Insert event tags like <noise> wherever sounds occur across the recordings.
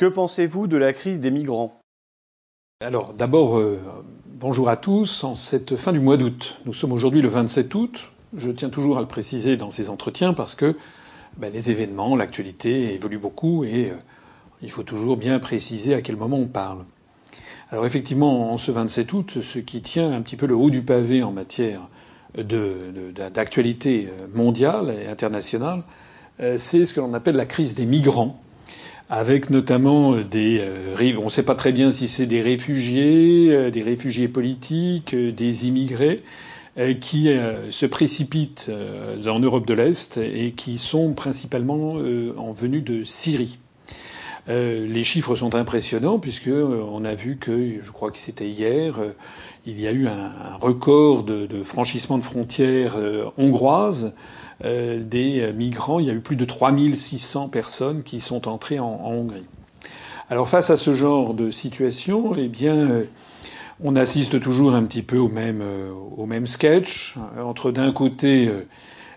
Que pensez-vous de la crise des migrants? Alors d'abord, euh, bonjour à tous. En cette fin du mois d'août, nous sommes aujourd'hui le 27 août. Je tiens toujours à le préciser dans ces entretiens parce que ben, les événements, l'actualité évoluent beaucoup et euh, il faut toujours bien préciser à quel moment on parle. Alors effectivement, en ce 27 août, ce qui tient un petit peu le haut du pavé en matière d'actualité mondiale et internationale, euh, c'est ce que l'on appelle la crise des migrants, avec notamment des rives. On ne sait pas très bien si c'est des réfugiés, des réfugiés politiques, des immigrés qui se précipitent en Europe de l'Est et qui sont principalement en venue de Syrie. Euh, les chiffres sont impressionnants puisque euh, on a vu que, je crois que c'était hier, euh, il y a eu un, record de, franchissement de frontières hongroises des migrants. Il y a eu plus de 3600 personnes qui sont entrées en, Hongrie. Alors face à ce genre de situation, eh bien, on assiste toujours un petit peu au même, au même sketch entre d'un côté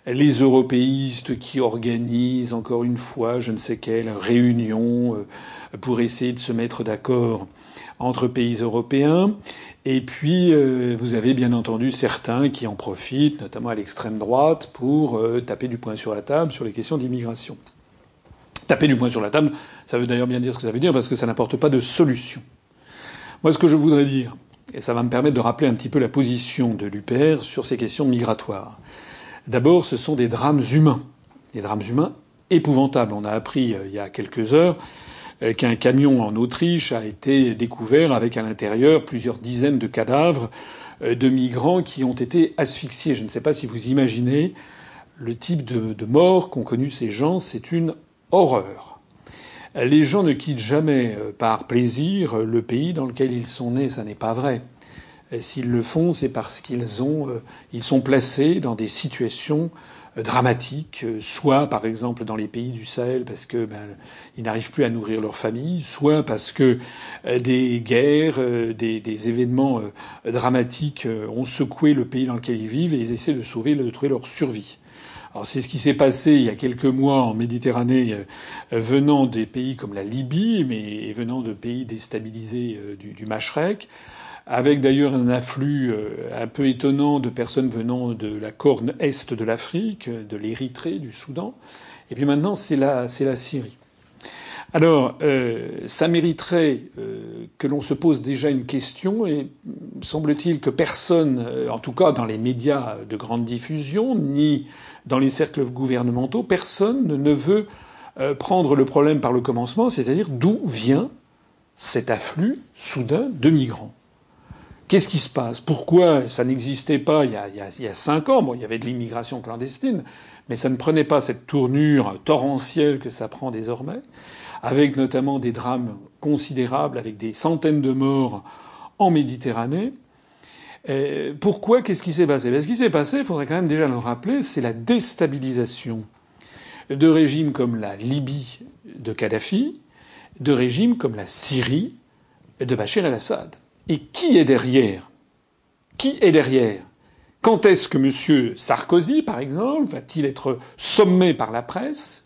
les européistes qui organisent encore une fois je ne sais quelle réunion euh, pour essayer de se mettre d'accord entre pays européens. Et puis, euh, vous avez bien entendu certains qui en profitent, notamment à l'extrême droite, pour euh, taper du poing sur la table sur les questions d'immigration. Taper du poing sur la table, ça veut d'ailleurs bien dire ce que ça veut dire, parce que ça n'apporte pas de solution. Moi, ce que je voudrais dire, et ça va me permettre de rappeler un petit peu la position de l'UPR sur ces questions migratoires, D'abord, ce sont des drames humains, des drames humains épouvantables. On a appris euh, il y a quelques heures qu'un camion en Autriche a été découvert avec à l'intérieur plusieurs dizaines de cadavres euh, de migrants qui ont été asphyxiés. Je ne sais pas si vous imaginez le type de, mort qu'ont connu ces gens. C'est une horreur. Les gens ne quittent jamais par plaisir le pays dans lequel ils sont nés. Ça n'est pas vrai. S'ils le font, c'est parce qu'ils ont, euh, ils sont placés dans des situations euh, dramatiques, euh, soit par exemple dans les pays du Sahel parce que ben, ils n'arrivent plus à nourrir leur famille, soit parce que des guerres, des, des événements dramatiques ont secoué le pays dans lequel ils vivent et ils essaient de sauver, de trouver leur survie. Alors c'est ce qui s'est passé il y a quelques mois en Méditerranée, venant des pays comme la Libye, mais venant de pays déstabilisés du, du Machrek avec d'ailleurs un afflux euh, un peu étonnant de personnes venant de la corne est de l'Afrique, de l'Érythrée, du Soudan. Et puis maintenant, c'est la, Syrie. Alors, euh, ça mériterait euh, que l'on se pose déjà une question, et semble-t-il que personne, en tout cas dans les médias de grande diffusion, ni dans les cercles gouvernementaux, personne ne veut prendre le problème par le commencement, c'est-à-dire d'où vient cet afflux soudain de migrants. Qu'est-ce qui se passe? Pourquoi? Ça n'existait pas il y, a, cinq ans. Il y avait de l'immigration clandestine, mais ça ne prenait pas cette tournure torrentielle que ça prend désormais, avec notamment des drames considérables, avec des centaines de morts en Méditerranée. pourquoi? Qu'est-ce qui s'est passé? Ben, Ce qui s'est passé, il faudrait quand même déjà le rappeler, c'est la déstabilisation de régimes comme la Libye de Kadhafi, de régimes comme la Syrie de Bachar el-Assad. Et qui est derrière? Qui est derrière? Quand est-ce que M. Sarkozy, par exemple, va-t-il être sommé par la presse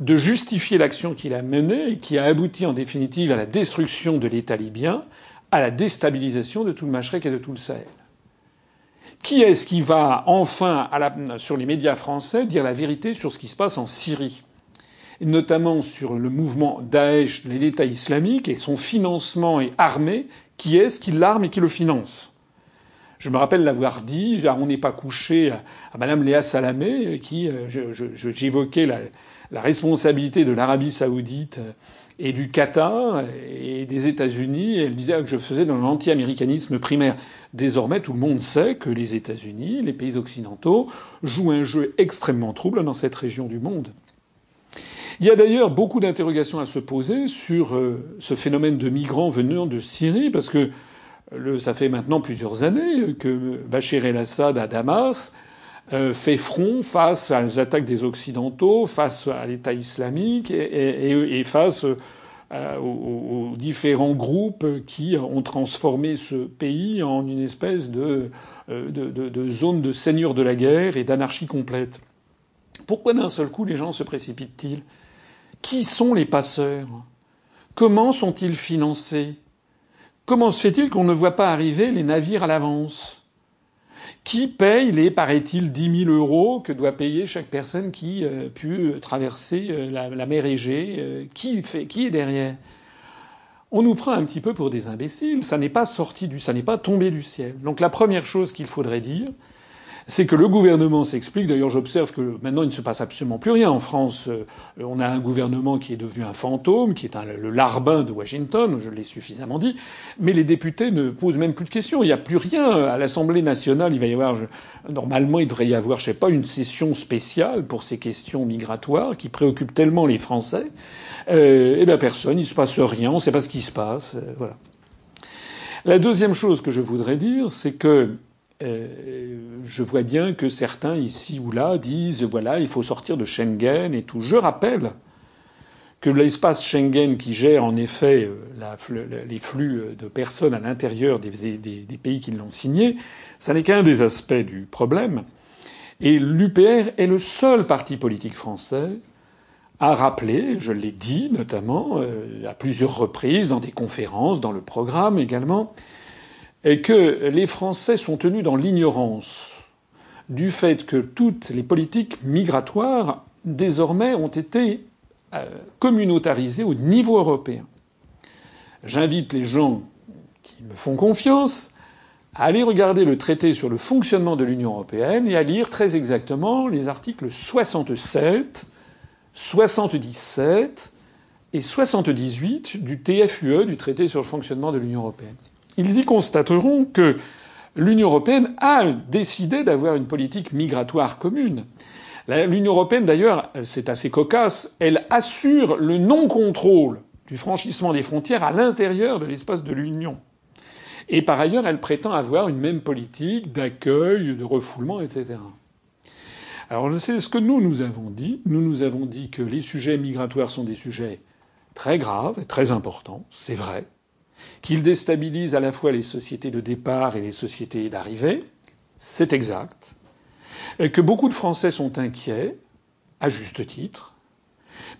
de justifier l'action qu'il a menée et qui a abouti en définitive à la destruction de l'État libyen, à la déstabilisation de tout le Machrek et de tout le Sahel? Qui est-ce qui va enfin, sur les médias français, dire la vérité sur ce qui se passe en Syrie? Notamment sur le mouvement Daesh, l'État islamique, et son financement et armé qui est-ce qui l'arme et qui le finance? Je me rappelle l'avoir dit, on n'est pas couché à, Madame Léa Salamé, qui euh, j'évoquais la, responsabilité de l'Arabie saoudite et du Qatar et des États-Unis. Elle disait que je faisais dans l'anti-américanisme primaire. Désormais, tout le monde sait que les États-Unis, les pays occidentaux, jouent un jeu extrêmement trouble dans cette région du monde. Il y a d'ailleurs beaucoup d'interrogations à se poser sur euh, ce phénomène de migrants venant de Syrie, parce que ça fait maintenant plusieurs années que Bachar el-Assad à Damas euh, fait front face aux attaques des Occidentaux, face à l'État islamique et, face euh, aux, différents groupes qui ont transformé ce pays en une espèce de, de zone de seigneur de la guerre et d'anarchie complète. Pourquoi d'un seul coup les gens se précipitent-ils? Qui sont les passeurs? Comment sont-ils financés? Comment se fait-il qu'on ne voit pas arriver les navires à l'avance? Qui paye les, paraît-il, 10 000 euros que doit payer chaque personne qui euh, pu traverser euh, la, mer Égée euh, qui, fait, qui est derrière? On nous prend un petit peu pour des imbéciles. Ça n'est pas sorti du, ça n'est pas tombé du ciel. Donc la première chose qu'il faudrait dire, c'est que le gouvernement s'explique. D'ailleurs, j'observe que maintenant, il ne se passe absolument plus rien en France. Euh, on a un gouvernement qui est devenu un fantôme, qui est le larbin de Washington, je l'ai suffisamment dit. Mais les députés ne posent même plus de questions. Il n'y a plus rien à l'Assemblée nationale. Il va y avoir, normalement, il devrait y avoir, je sais pas, une session spéciale pour ces questions migratoires qui préoccupent tellement les Français. Euh, et bien personne, il se passe rien, on ne sait pas ce qui se passe. Euh, voilà. La deuxième chose que je voudrais dire, c'est que je vois bien que certains ici ou là disent voilà, il faut sortir de Schengen et tout. Je rappelle que l'espace Schengen qui gère en effet euh, les flux de personnes à l'intérieur des, pays qui l'ont signé, ça n'est qu'un des aspects du problème. Et l'UPR est le seul parti politique français à rappeler, je l'ai dit notamment euh, à plusieurs reprises dans des conférences, dans le programme également, et que les Français sont tenus dans l'ignorance du fait que toutes les politiques migratoires désormais ont été euh, communautarisées au niveau européen. J'invite les gens qui me font confiance à aller regarder le traité sur le fonctionnement de l'Union européenne et à lire très exactement les articles 67, 77 et 78 du TFUE, du traité sur le fonctionnement de l'Union européenne ils y constateront que l'Union européenne a décidé d'avoir une politique migratoire commune. L'Union européenne, d'ailleurs, c'est assez cocasse, elle assure le non-contrôle du franchissement des frontières à l'intérieur de l'espace de l'Union. Et par ailleurs, elle prétend avoir une même politique d'accueil, de refoulement, etc. Alors c'est ce que nous nous avons dit. Nous nous avons dit que les sujets migratoires sont des sujets très graves et très importants, c'est vrai qu'il déstabilise à la fois les sociétés de départ et les sociétés d'arrivée, c'est exact, et que beaucoup de Français sont inquiets, à juste titre,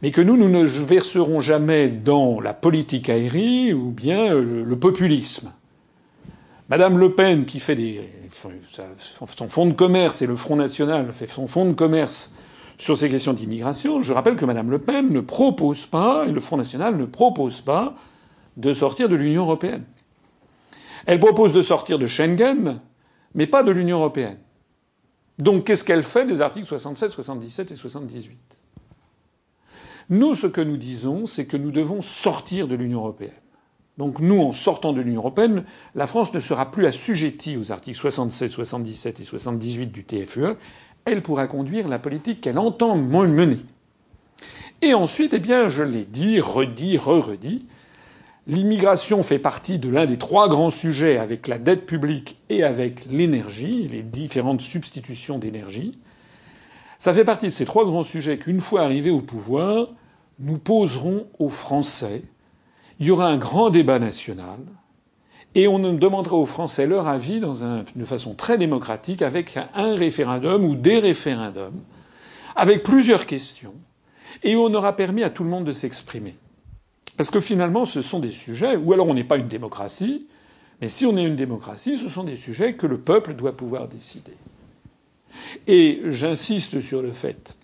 mais que nous, nous ne verserons jamais dans la politique aérienne ou bien le, populisme. Madame Le Pen, qui fait des, son fonds de commerce et le Front National fait son fonds de commerce sur ces questions d'immigration, je rappelle que Madame Le Pen ne propose pas, et le Front National ne propose pas, de sortir de l'Union européenne. Elle propose de sortir de Schengen, mais pas de l'Union européenne. Donc qu'est-ce qu'elle fait des articles 67, 77 et 78 Nous, ce que nous disons, c'est que nous devons sortir de l'Union européenne. Donc nous, en sortant de l'Union européenne, la France ne sera plus assujettie aux articles 67, 77 et 78 du TFUE. Elle pourra conduire la politique qu'elle entend mener. Et ensuite, eh bien, je l'ai dit, redit, re-redit, L'immigration fait partie de l'un des trois grands sujets avec la dette publique et avec l'énergie, les différentes substitutions d'énergie. Ça fait partie de ces trois grands sujets qu'une fois arrivés au pouvoir, nous poserons aux Français. Il y aura un grand débat national et on demandera aux Français leur avis dans un, de façon très démocratique avec un référendum ou des référendums, avec plusieurs questions, et on aura permis à tout le monde de s'exprimer. Parce que finalement, ce sont des sujets, ou alors on n'est pas une démocratie, mais si on est une démocratie, ce sont des sujets que le peuple doit pouvoir décider. Et j'insiste sur le fait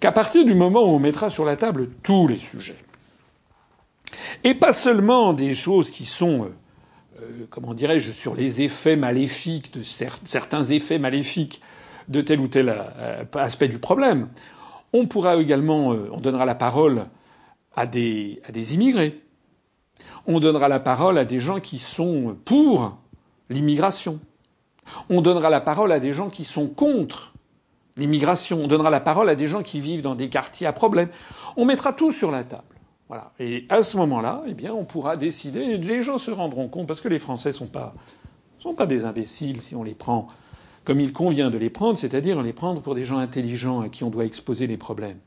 qu'à partir du moment où on mettra sur la table tous les sujets, et pas seulement des choses qui sont, euh, euh, comment dirais-je, sur les effets maléfiques de certains effets maléfiques de tel ou tel euh, aspect du problème, on pourra également, on donnera la parole à des, immigrés. On donnera la parole à des gens qui sont pour l'immigration. On donnera la parole à des gens qui sont contre l'immigration. On donnera la parole à des gens qui vivent dans des quartiers à problème. On mettra tout sur la table. Et à ce moment-là, eh bien, on pourra décider. Les gens se rendront compte parce que les Français sont pas sont pas des imbéciles si on les prend comme il convient de les prendre, c'est-à-dire les prendre pour des gens intelligents à qui on doit exposer les problèmes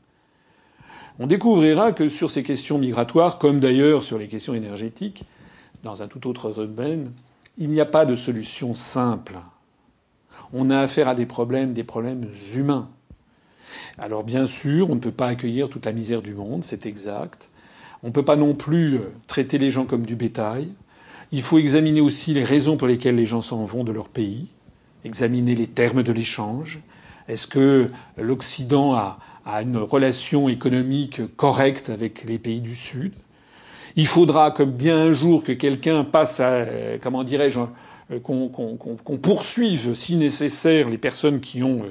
on découvrira que sur ces questions migratoires, comme d'ailleurs sur les questions énergétiques, dans un tout autre domaine, il n'y a pas de solution simple. On a affaire à des problèmes, des problèmes humains. Alors bien sûr, on ne peut pas accueillir toute la misère du monde, c'est exact. On ne peut pas non plus euh, traiter les gens comme du bétail. Il faut examiner aussi les raisons pour lesquelles les gens s'en vont de leur pays, examiner les termes de l'échange. Est-ce que l'Occident a, a, une relation économique correcte avec les pays du Sud Il faudra bien un jour que quelqu'un passe à, euh, comment dirais-je, euh, qu'on poursuive, si nécessaire, les personnes qui ont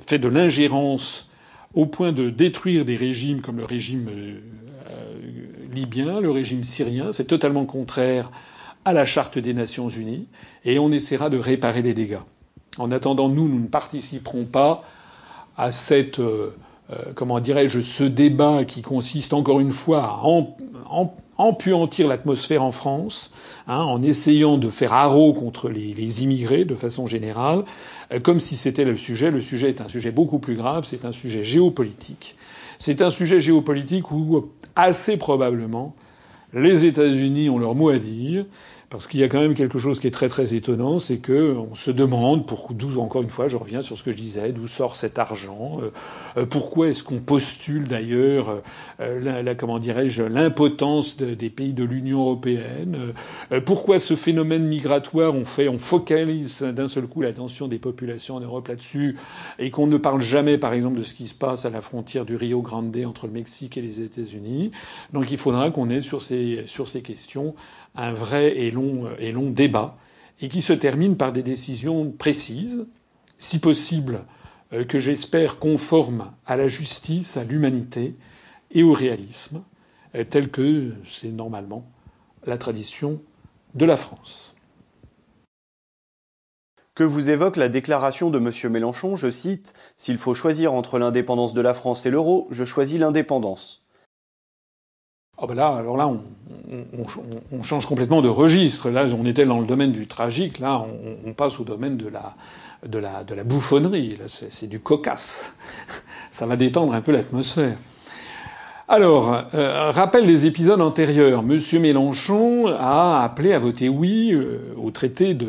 fait de l'ingérence au point de détruire des régimes comme le régime libyen, le régime syrien. C'est totalement contraire à la charte des Nations Unies et on essaiera de réparer les dégâts. En attendant, nous, nous ne participerons pas à cette, euh, euh, comment dirais-je, ce débat qui consiste encore une fois à empuantir l'atmosphère en France, hein, en essayant de faire haro contre les, immigrés de façon générale, euh, comme si c'était le sujet. Le sujet est un sujet beaucoup plus grave, c'est un sujet géopolitique. C'est un sujet géopolitique où, assez probablement, les États-Unis ont leur mot à dire parce qu'il y a quand même quelque chose qui est très très étonnant, c'est que on se demande pour d'où encore une fois, je reviens sur ce que je disais, d'où sort cet argent, euh, euh, pourquoi est-ce qu'on postule d'ailleurs euh, la, comment dirais-je l'impotence des pays de l'Union européenne, pourquoi ce phénomène migratoire on fait on focalise d'un seul coup l'attention des populations en Europe là-dessus et qu'on ne parle jamais par exemple de ce qui se passe à la frontière du Rio Grande entre le Mexique et les États-Unis. Donc il faudra qu'on ait sur ces sur ces questions un vrai et long, et long débat, et qui se termine par des décisions précises, si possible euh, que j'espère conformes à la justice, à l'humanité et au réalisme, euh, tel que c'est normalement la tradition de la France. Que vous évoque la déclaration de M. Mélenchon, je cite S'il faut choisir entre l'indépendance de la France et l'euro, je choisis l'indépendance. Oh ben là, alors là, on, on, on, change complètement de registre. Là, on était dans le domaine du tragique? Là, on, passe au domaine de la, de la, de la bouffonnerie. Là, c'est du cocasse. Ça va détendre un peu l'atmosphère. Alors, euh, rappel des épisodes antérieurs. Monsieur Mélenchon a appelé à voter oui euh, au traité de,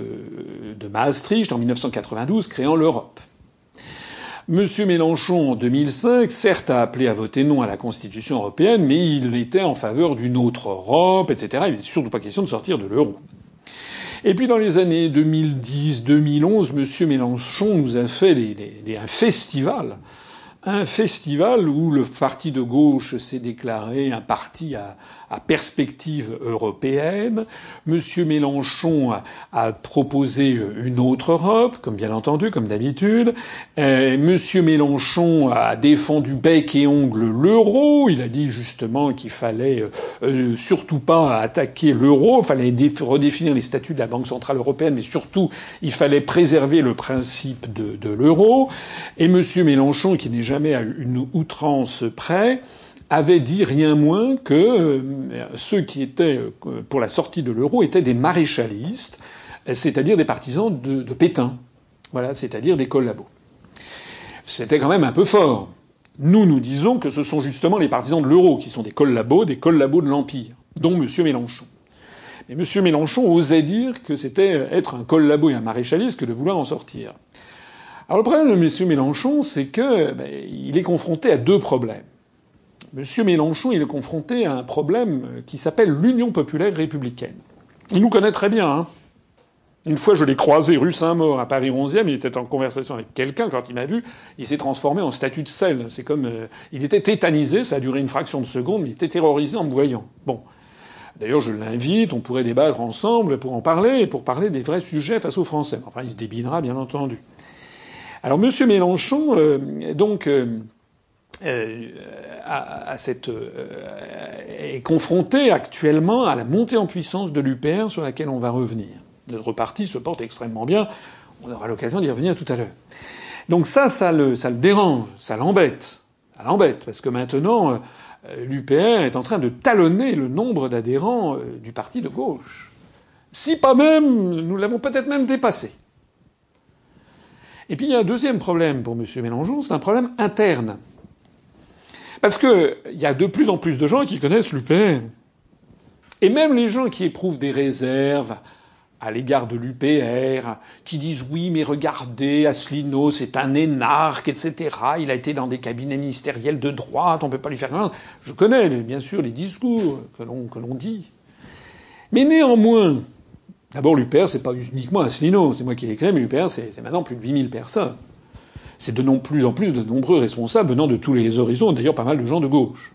de Maastricht en 1992, créant l'Europe. Monsieur Mélenchon, en 2005, certes a appelé à voter non à la Constitution européenne, mais il était en faveur d'une autre Europe, etc. Il n'était surtout pas question de sortir de l'euro. Et puis dans les années 2010-2011, Monsieur Mélenchon nous a fait un festival, un festival où le parti de gauche s'est déclaré un parti à, à perspective européenne. Monsieur Mélenchon a, proposé une autre Europe, comme bien entendu, comme d'habitude. Euh, Monsieur Mélenchon a défendu bec et ongle l'euro. Il a dit justement qu'il fallait euh, euh, surtout pas attaquer l'euro, il fallait redéfinir les statuts de la Banque centrale européenne, mais surtout il fallait préserver le principe de, de l'euro. Et Monsieur Mélenchon, qui n'est jamais à une outrance près, avait dit rien moins que euh, ceux qui étaient euh, pour la sortie de l'euro étaient des maréchalistes, c'est-à-dire des partisans de, Pétain. Voilà, c'est-à-dire des collabos. C'était quand même un peu fort. Nous, nous disons que ce sont justement les partisans de l'euro qui sont des collabos, des collabos de l'Empire, dont M. Mélenchon. Mais M. Mélenchon osait dire que c'était être un collabo et un maréchaliste que de vouloir en sortir. Alors le problème de M. Mélenchon, c'est que ben, est confronté à deux problèmes. M. Mélenchon, il est confronté à un problème qui s'appelle l'Union populaire républicaine. Il nous connaît très bien. Hein. Une fois, je l'ai croisé rue Saint-Maur à Paris 11e. Il était en conversation avec quelqu'un. Quand il m'a vu, il s'est transformé en statue de sel. C'est comme, euh, il était tétanisé. Ça a duré une fraction de seconde, mais il était terrorisé en me voyant. Bon. D'ailleurs, je l'invite. On pourrait débattre ensemble pour en parler pour parler des vrais sujets face aux Français. Enfin, il se débinera, bien entendu. Alors, Monsieur Mélenchon, euh, donc, euh, euh, euh, est confronté actuellement à la montée en puissance de l'UPR sur laquelle on va revenir. Notre parti se porte extrêmement bien. On aura l'occasion d'y revenir tout à l'heure. Donc ça, ça le, ça le dérange, ça l'embête. Ça l'embête, parce que maintenant, euh, l'UPR est en train de talonner le nombre d'adhérents du parti de gauche. Si pas même, nous l'avons peut-être même dépassé. Et puis il y a un deuxième problème pour M. Mélenchon, c'est un problème interne. Parce qu'il y a de plus en plus de gens qui connaissent l'UPR. Et même les gens qui éprouvent des réserves à l'égard de l'UPR, qui disent oui, mais regardez, Asselineau, c'est un énarque, etc. Il a été dans des cabinets ministériels de droite, on peut pas lui faire rien. Je connais, bien sûr, les discours que l'on, dit. Mais néanmoins, d'abord, l'UPR, c'est pas uniquement Asselineau, c'est moi qui l'ai créé, mais l'UPR, c'est, c'est maintenant plus de 8000 personnes. C'est de non plus en plus de nombreux responsables venant de tous les horizons, d'ailleurs pas mal de gens de gauche.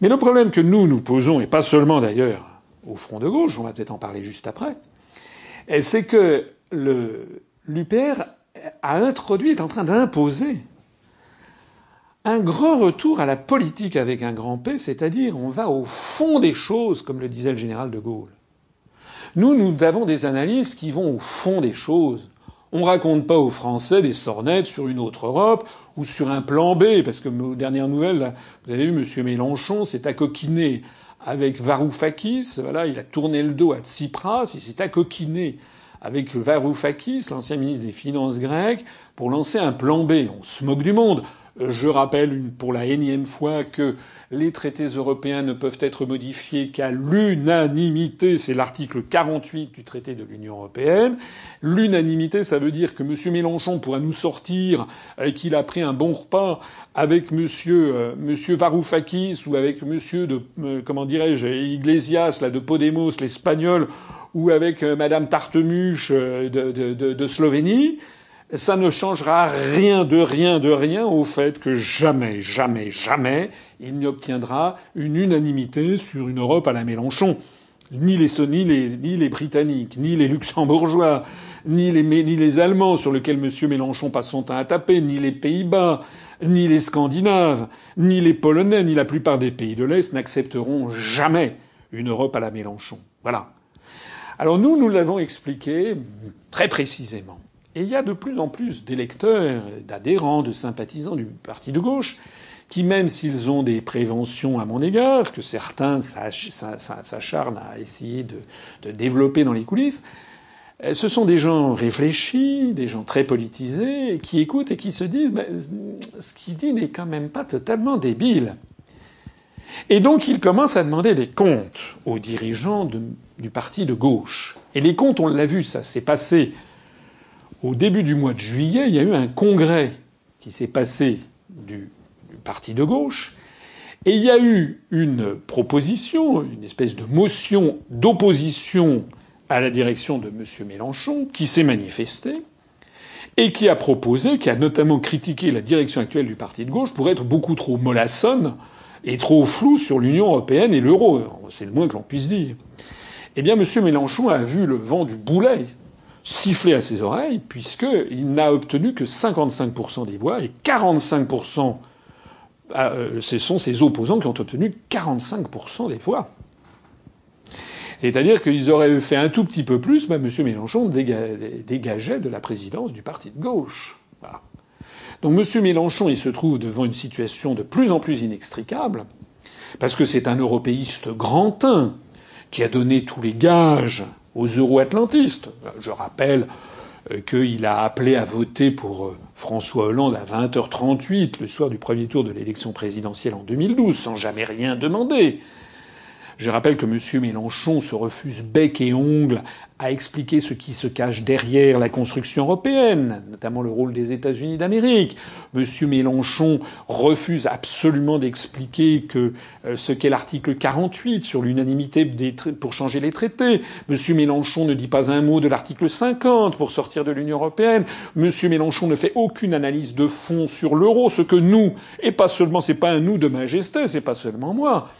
Mais le problème que nous nous posons, et pas seulement d'ailleurs au front de gauche, on va peut-être en parler juste après, c'est que l'UPR a introduit, est en train d'imposer un grand retour à la politique avec un grand P, c'est-à-dire on va au fond des choses, comme le disait le général de Gaulle. Nous, nous avons des analyses qui vont au fond des choses. On raconte pas aux Français des sornettes sur une autre Europe ou sur un plan B, parce que aux dernières nouvelles, vous avez vu, M. Mélenchon s'est accoquiné avec Varoufakis. Voilà, il a tourné le dos à Tsipras, il s'est accoquiné avec Varoufakis, l'ancien ministre des Finances grec, pour lancer un plan B. On se moque du monde. Je rappelle pour la énième fois que les traités européens ne peuvent être modifiés qu'à l'unanimité. C'est l'article 48 du traité de l'Union européenne. L'unanimité, ça veut dire que M. Mélenchon pourra nous sortir euh, qu'il a pris un bon repas avec M. Euh, Varoufakis ou avec M. de euh, comment dirais-je Iglesias là de Podemos, l'espagnol, ou avec Mme Tartemuche de Slovénie ça ne changera rien de rien de rien au fait que jamais, jamais, jamais il n'obtiendra une unanimité sur une Europe à la Mélenchon. Ni les, ni ni les Britanniques, ni les Luxembourgeois, ni les, ni les Allemands sur lesquels M. Mélenchon passe son temps à taper, ni les Pays-Bas, ni les Scandinaves, ni les Polonais, ni la plupart des pays de l'Est n'accepteront jamais une Europe à la Mélenchon. Voilà. Alors nous, nous l'avons expliqué très précisément. Et il y a de plus en plus d'électeurs, d'adhérents, de sympathisants du parti de gauche qui, même s'ils ont des préventions à mon égard, que certains s'acharnent à essayer de, développer dans les coulisses, euh, ce sont des gens réfléchis, des gens très politisés, qui écoutent et qui se disent ce qu'il dit n'est quand même pas totalement débile. Et donc ils commencent à demander des comptes aux dirigeants du parti de gauche. Et les comptes, on l'a vu, ça s'est passé au début du mois de juillet, il y a eu un congrès qui s'est passé du, parti de gauche, et il y a eu une proposition, une espèce de motion d'opposition à la direction de M. Mélenchon, qui s'est manifestée, et qui a proposé, qui a notamment critiqué la direction actuelle du parti de gauche pour être beaucoup trop mollassonne et trop floue sur l'Union européenne et l'euro. C'est le moins que l'on puisse dire. Eh bien, M. Mélenchon a vu le vent du boulet siffler à ses oreilles, puisqu'il n'a obtenu que 55% des voix et 45%, euh, ce sont ses opposants qui ont obtenu 45% des voix. C'est-à-dire qu'ils auraient fait un tout petit peu plus, mais M. Mélenchon dégageait de la présidence du parti de gauche. Donc M. Mélenchon, il se trouve devant une situation de plus en plus inextricable, parce que c'est un européiste grand teint qui a donné tous les gages aux euro-atlantistes. Je rappelle euh, qu'il a appelé à voter pour euh, François Hollande à 20h38 le soir du premier tour de l'élection présidentielle en 2012 sans jamais rien demander. Je rappelle que M. Mélenchon se refuse bec et ongle à expliquer ce qui se cache derrière la construction européenne, notamment le rôle des États-Unis d'Amérique. M. Mélenchon refuse absolument d'expliquer que euh, ce qu'est l'article 48 sur l'unanimité pour changer les traités. M. Mélenchon ne dit pas un mot de l'article 50 pour sortir de l'Union européenne. M. Mélenchon ne fait aucune analyse de fond sur l'euro, ce que nous, et pas seulement, c'est pas un nous de majesté, c'est pas seulement moi,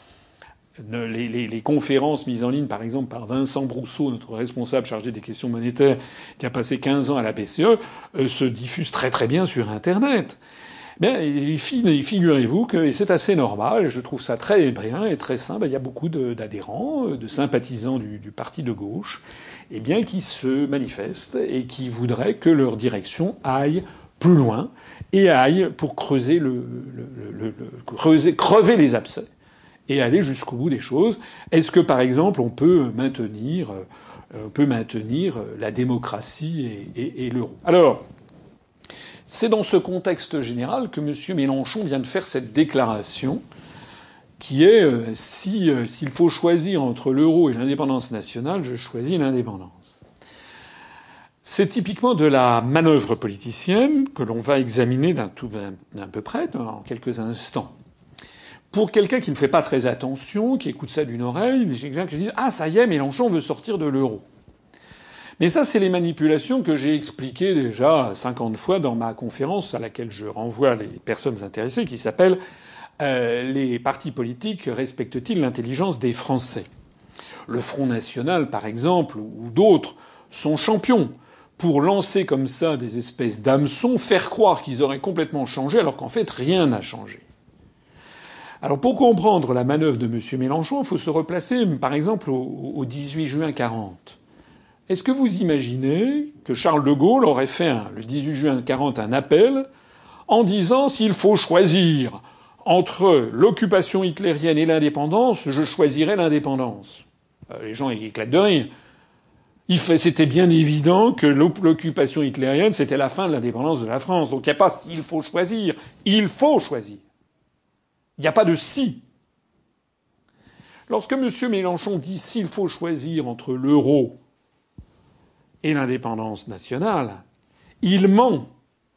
les, les, les, conférences mises en ligne, par exemple, par Vincent Brousseau, notre responsable chargé des questions monétaires, qui a passé 15 ans à la BCE, euh, se diffusent très très bien sur Internet. Bien, figurez-vous que, c'est assez normal, je trouve ça très bien et très simple, il y a beaucoup d'adhérents, euh, de, sympathisants du, du, parti de gauche, eh bien, qui se manifestent et qui voudraient que leur direction aille plus loin et aille pour creuser le, le, le creuser, crever les abcès et aller jusqu'au bout des choses. Est-ce que, par exemple, on peut maintenir, euh, on peut maintenir la démocratie et, l'euro? Alors, c'est dans ce contexte général que M. Mélenchon vient de faire cette déclaration qui est euh, si euh, s'il faut choisir entre l'euro et l'indépendance nationale, je choisis l'indépendance. C'est typiquement de la manœuvre politicienne que l'on va examiner d'un peu près dans quelques instants. Pour quelqu'un qui ne fait pas très attention, qui écoute ça d'une oreille, j'ai quelqu'un qui se dit ah ça y est, Mélenchon veut sortir de l'euro. Mais ça, c'est les manipulations que j'ai expliquées déjà 50 fois dans ma conférence à laquelle je renvoie les personnes intéressées, qui s'appelle euh, Les partis politiques respectent-ils l'intelligence des Français? Le Front National, par exemple, ou d'autres, sont champions pour lancer comme ça des espèces d'hameçons, faire croire qu'ils auraient complètement changé alors qu'en fait rien n'a changé. Alors pour comprendre la manœuvre de M. Mélenchon, il faut se replacer par exemple au, au 18 juin 40. Est-ce que vous imaginez que Charles de Gaulle aurait fait le 18 juin 40 un appel en disant s'il faut choisir entre l'occupation hitlérienne et l'indépendance, je choisirais l'indépendance. Euh, les gens éclatent de rire. C'était bien évident que l'occupation hitlérienne, c'était la fin de l'indépendance de la France. Donc il n'y a pas s'il faut choisir. Il faut choisir. Il n'y a pas de si. Lorsque M. Mélenchon dit s'il faut choisir entre l'euro et l'indépendance nationale, il ment.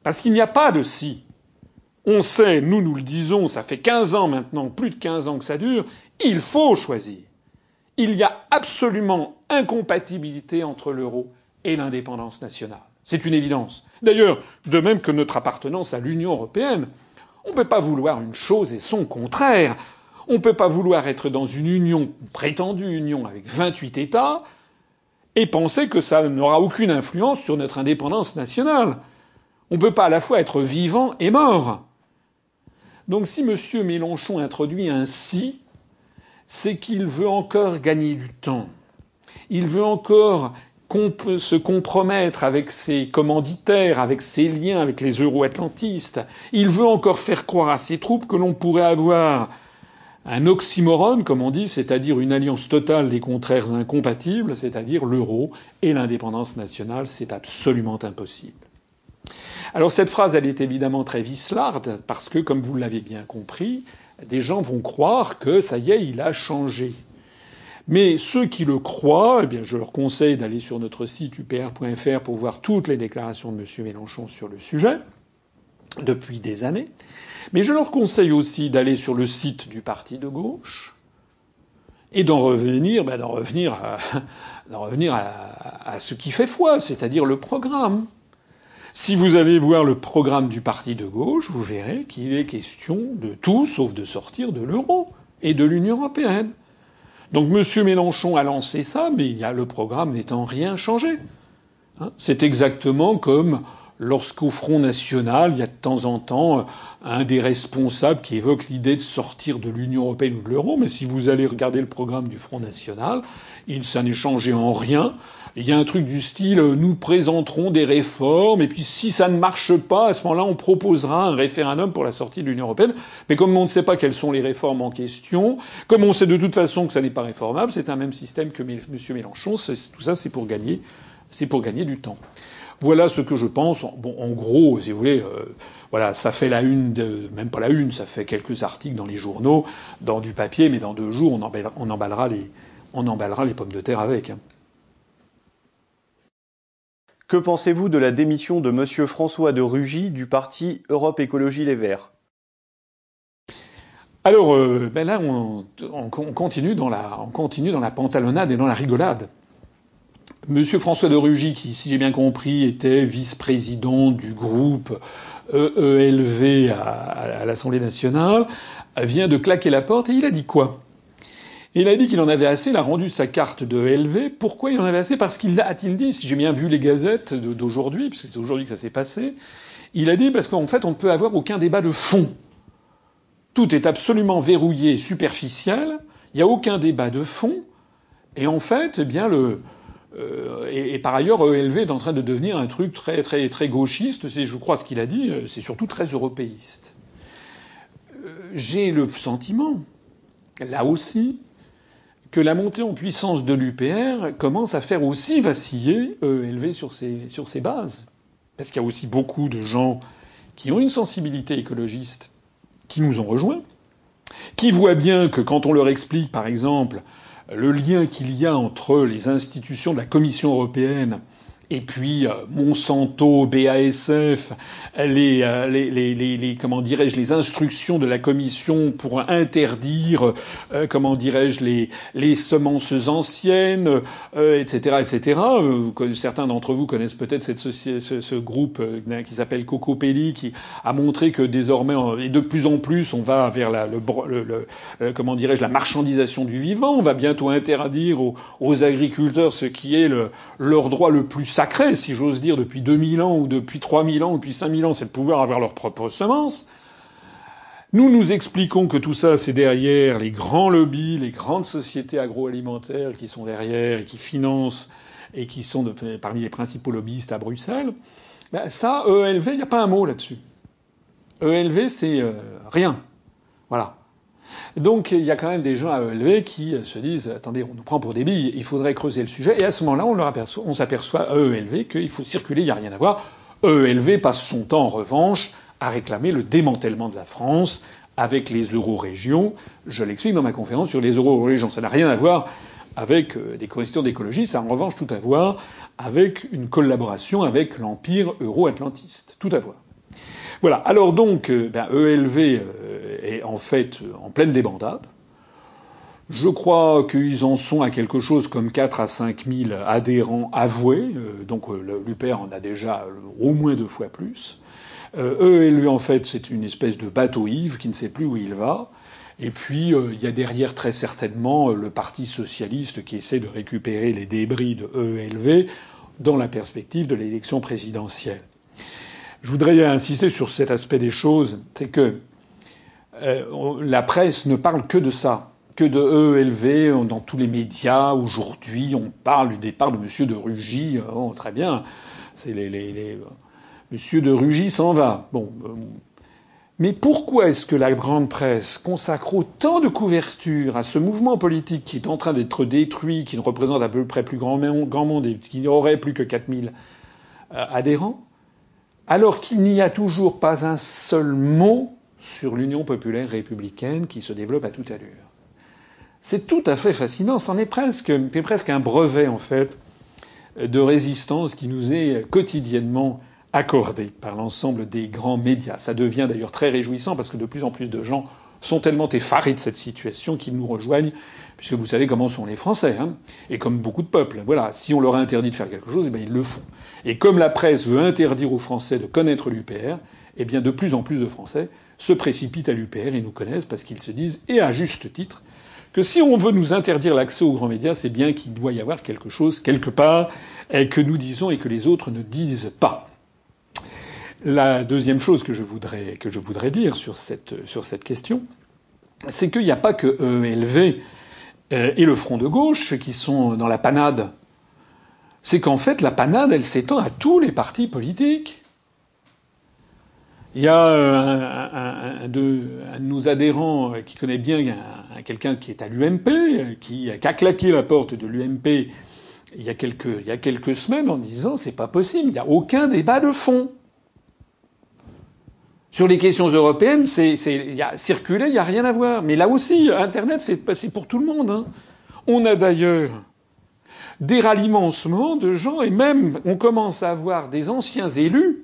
Parce qu'il n'y a pas de si. On sait, nous nous le disons, ça fait 15 ans maintenant, plus de 15 ans que ça dure, il faut choisir. Il y a absolument incompatibilité entre l'euro et l'indépendance nationale. C'est une évidence. D'ailleurs, de même que notre appartenance à l'Union européenne, on ne peut pas vouloir une chose et son contraire. On ne peut pas vouloir être dans une union, prétendue union, avec 28 États, et penser que ça n'aura aucune influence sur notre indépendance nationale. On ne peut pas à la fois être vivant et mort. Donc si M. Mélenchon introduit un si, c'est qu'il veut encore gagner du temps. Il veut encore se compromettre avec ses commanditaires, avec ses liens avec les euro-atlantistes. Il veut encore faire croire à ses troupes que l'on pourrait avoir un oxymorone, comme on dit, c'est-à-dire une alliance totale des contraires incompatibles, c'est-à-dire l'euro et l'indépendance nationale, c'est absolument impossible. Alors cette phrase, elle est évidemment très vislarde, parce que, comme vous l'avez bien compris, des gens vont croire que ça y est, il a changé. Mais ceux qui le croient, eh je leur conseille d'aller sur notre site upr.fr pour voir toutes les déclarations de M. Mélenchon sur le sujet, depuis des années. Mais je leur conseille aussi d'aller sur le site du parti de gauche et d'en revenir, ben d'en revenir, <laughs> revenir à, ce qui fait foi, c'est-à-dire le programme. Si vous allez voir le programme du parti de gauche, vous verrez qu'il est question de tout sauf de sortir de l'euro et de l'Union européenne. Donc M. Mélenchon a lancé ça, mais il y a le programme n'étant rien changé. Hein C'est exactement comme lorsqu'au Front National, il y a de temps en temps un des responsables qui évoque l'idée de sortir de l'Union européenne ou de l'euro, mais si vous allez regarder le programme du Front National, il ça n'est changé en rien. Il y a un truc du style euh, nous présenterons des réformes et puis si ça ne marche pas, à ce moment-là, on proposera un référendum pour la sortie de l'Union européenne. Mais comme on ne sait pas quelles sont les réformes en question, comme on sait de toute façon que ça n'est pas réformable, c'est un même système que M. Mélenchon. Tout ça, c'est pour gagner, c'est pour gagner du temps. Voilà ce que je pense. Bon, en gros, si vous voulez, euh, voilà, ça fait la une, de, même pas la une, ça fait quelques articles dans les journaux, dans du papier, mais dans deux jours, on emballera, les, on emballera les pommes de terre avec. Hein. Que pensez-vous de la démission de Monsieur François de Rugy du parti Europe Écologie Les Verts? Alors euh, ben là, on, on, continue dans la, on continue dans la pantalonnade et dans la rigolade. Monsieur François de Rugy, qui, si j'ai bien compris, était vice-président du groupe EELV à, l'Assemblée nationale, vient de claquer la porte et il a dit quoi? Il a dit qu'il en avait assez, il a rendu sa carte de ELV. Pourquoi il en avait assez? Parce qu'il a-t-il dit, si j'ai bien vu les gazettes d'aujourd'hui, parce que c'est aujourd'hui que ça s'est passé, il a dit parce qu'en fait on ne peut avoir aucun débat de fond. Tout est absolument verrouillé, superficiel, il n'y a aucun débat de fond, et en fait, eh bien le, euh, et, et, par ailleurs, ELV est en train de devenir un truc très très très gauchiste. C'est, je crois, ce qu'il a dit. Euh, c'est surtout très européiste. Euh, j'ai le sentiment, là aussi, que la montée en puissance de l'UPR commence à faire aussi vaciller ses, sur ses bases. Parce qu'il y a aussi beaucoup de gens qui ont une sensibilité écologiste qui nous ont rejoints, qui voient bien que quand on leur explique, par exemple, le lien qu'il y a entre les institutions de la Commission européenne et puis euh, Monsanto, BASF, les, euh, les, les, les comment dirais-je les instructions de la commission pour interdire euh, comment dirais-je les, les semences anciennes, etc., etc. certains d'entre vous connaissent peut-être cette ce, ce, groupe qui s'appelle Cocopelli qui a montré que désormais et de plus en plus on va vers la, le, le, comment dirais-je la marchandisation du vivant. On va bientôt interdire aux, aux agriculteurs ce qui est le, leur droit le plus sacré, si j'ose dire, depuis 2000 ans ou depuis 3000 ans ou depuis 5000 ans, c'est de pouvoir avoir leur propre semence. Nous nous expliquons que tout ça, c'est derrière les grands lobbies, les grandes sociétés agroalimentaires qui sont derrière et qui financent et qui sont parmi les principaux lobbyistes à Bruxelles. Ben ça, ELV, il n'y a pas un mot là-dessus. ELV, c'est euh, rien. Voilà. Donc il y a quand même des gens à ELV qui se disent attendez, on nous prend pour des billes, il faudrait creuser le sujet. Et à ce moment-là, on, on s'aperçoit à ELV qu'il faut circuler, il n'y a rien à voir. ELV passe son temps en revanche à réclamer le démantèlement de la France avec les euro-régions. Je l'explique dans ma conférence sur les euro-régions. Ça n'a rien à voir avec euh, des questions d'écologie, ça a en revanche tout à voir avec une collaboration avec l'empire euro-atlantiste. Tout à voir. Voilà. Alors donc, euh, ben, ELV euh, est en fait en pleine débandade. Je crois qu'ils en sont à quelque chose comme 4 à 5 000 adhérents avoués. Euh, donc l'UPR en a déjà au moins deux fois plus. ELV, en fait, c'est une espèce de bateau Yves qui ne sait plus où il va. Et puis, il y a derrière très certainement le Parti socialiste qui essaie de récupérer les débris de ELV dans la perspective de l'élection présidentielle. Je voudrais insister sur cet aspect des choses, c'est que euh, la presse ne parle que de ça, que de EELV dans tous les médias. Aujourd'hui, on parle du départ de Monsieur de Rugy. Oh, très bien, c'est les, les, les, Monsieur de Rugy s'en va. Bon, euh, mais pourquoi est-ce que la grande presse consacre autant de couverture à ce mouvement politique qui est en train d'être détruit, qui ne représente à peu près plus grand monde et qui n'aurait plus que 4000 euh, adhérents? Alors qu'il n'y a toujours pas un seul mot sur l'Union populaire républicaine qui se développe à toute allure. C'est tout à fait fascinant, c'est presque un brevet en fait de résistance qui nous est quotidiennement accordé par l'ensemble des grands médias. Ça devient d'ailleurs très réjouissant parce que de plus en plus de gens sont tellement effarés de cette situation qu'ils nous rejoignent puisque vous savez comment sont les Français, hein, et comme beaucoup de peuples. Voilà, si on leur a interdit de faire quelque chose, eh bien ils le font. Et comme la presse veut interdire aux Français de connaître l'UPR, eh bien de plus en plus de Français se précipitent à l'UPR et nous connaissent parce qu'ils se disent, et à juste titre, que si on veut nous interdire l'accès aux grands médias, c'est bien qu'il doit y avoir quelque chose quelque part que nous disons et que les autres ne disent pas. La deuxième chose que je voudrais, que je voudrais dire sur cette, sur cette question, c'est qu'il n'y a pas que ELV et le front de gauche qui sont dans la panade. C'est qu'en fait, la panade, elle s'étend à tous les partis politiques. Il y a euh, un, de, nos adhérents qui connaît bien quelqu'un qui est à l'UMP, qui, a claqué la porte de l'UMP il il y a quelques semaines en disant c'est pas possible, il n'y a aucun débat de fond. Sur les questions européennes, c'est, y a, circuler, il n'y a rien à voir. Mais là aussi, Internet, c'est, pour tout le monde. Hein. On a d'ailleurs des ralliements de gens, et même on commence à avoir des anciens élus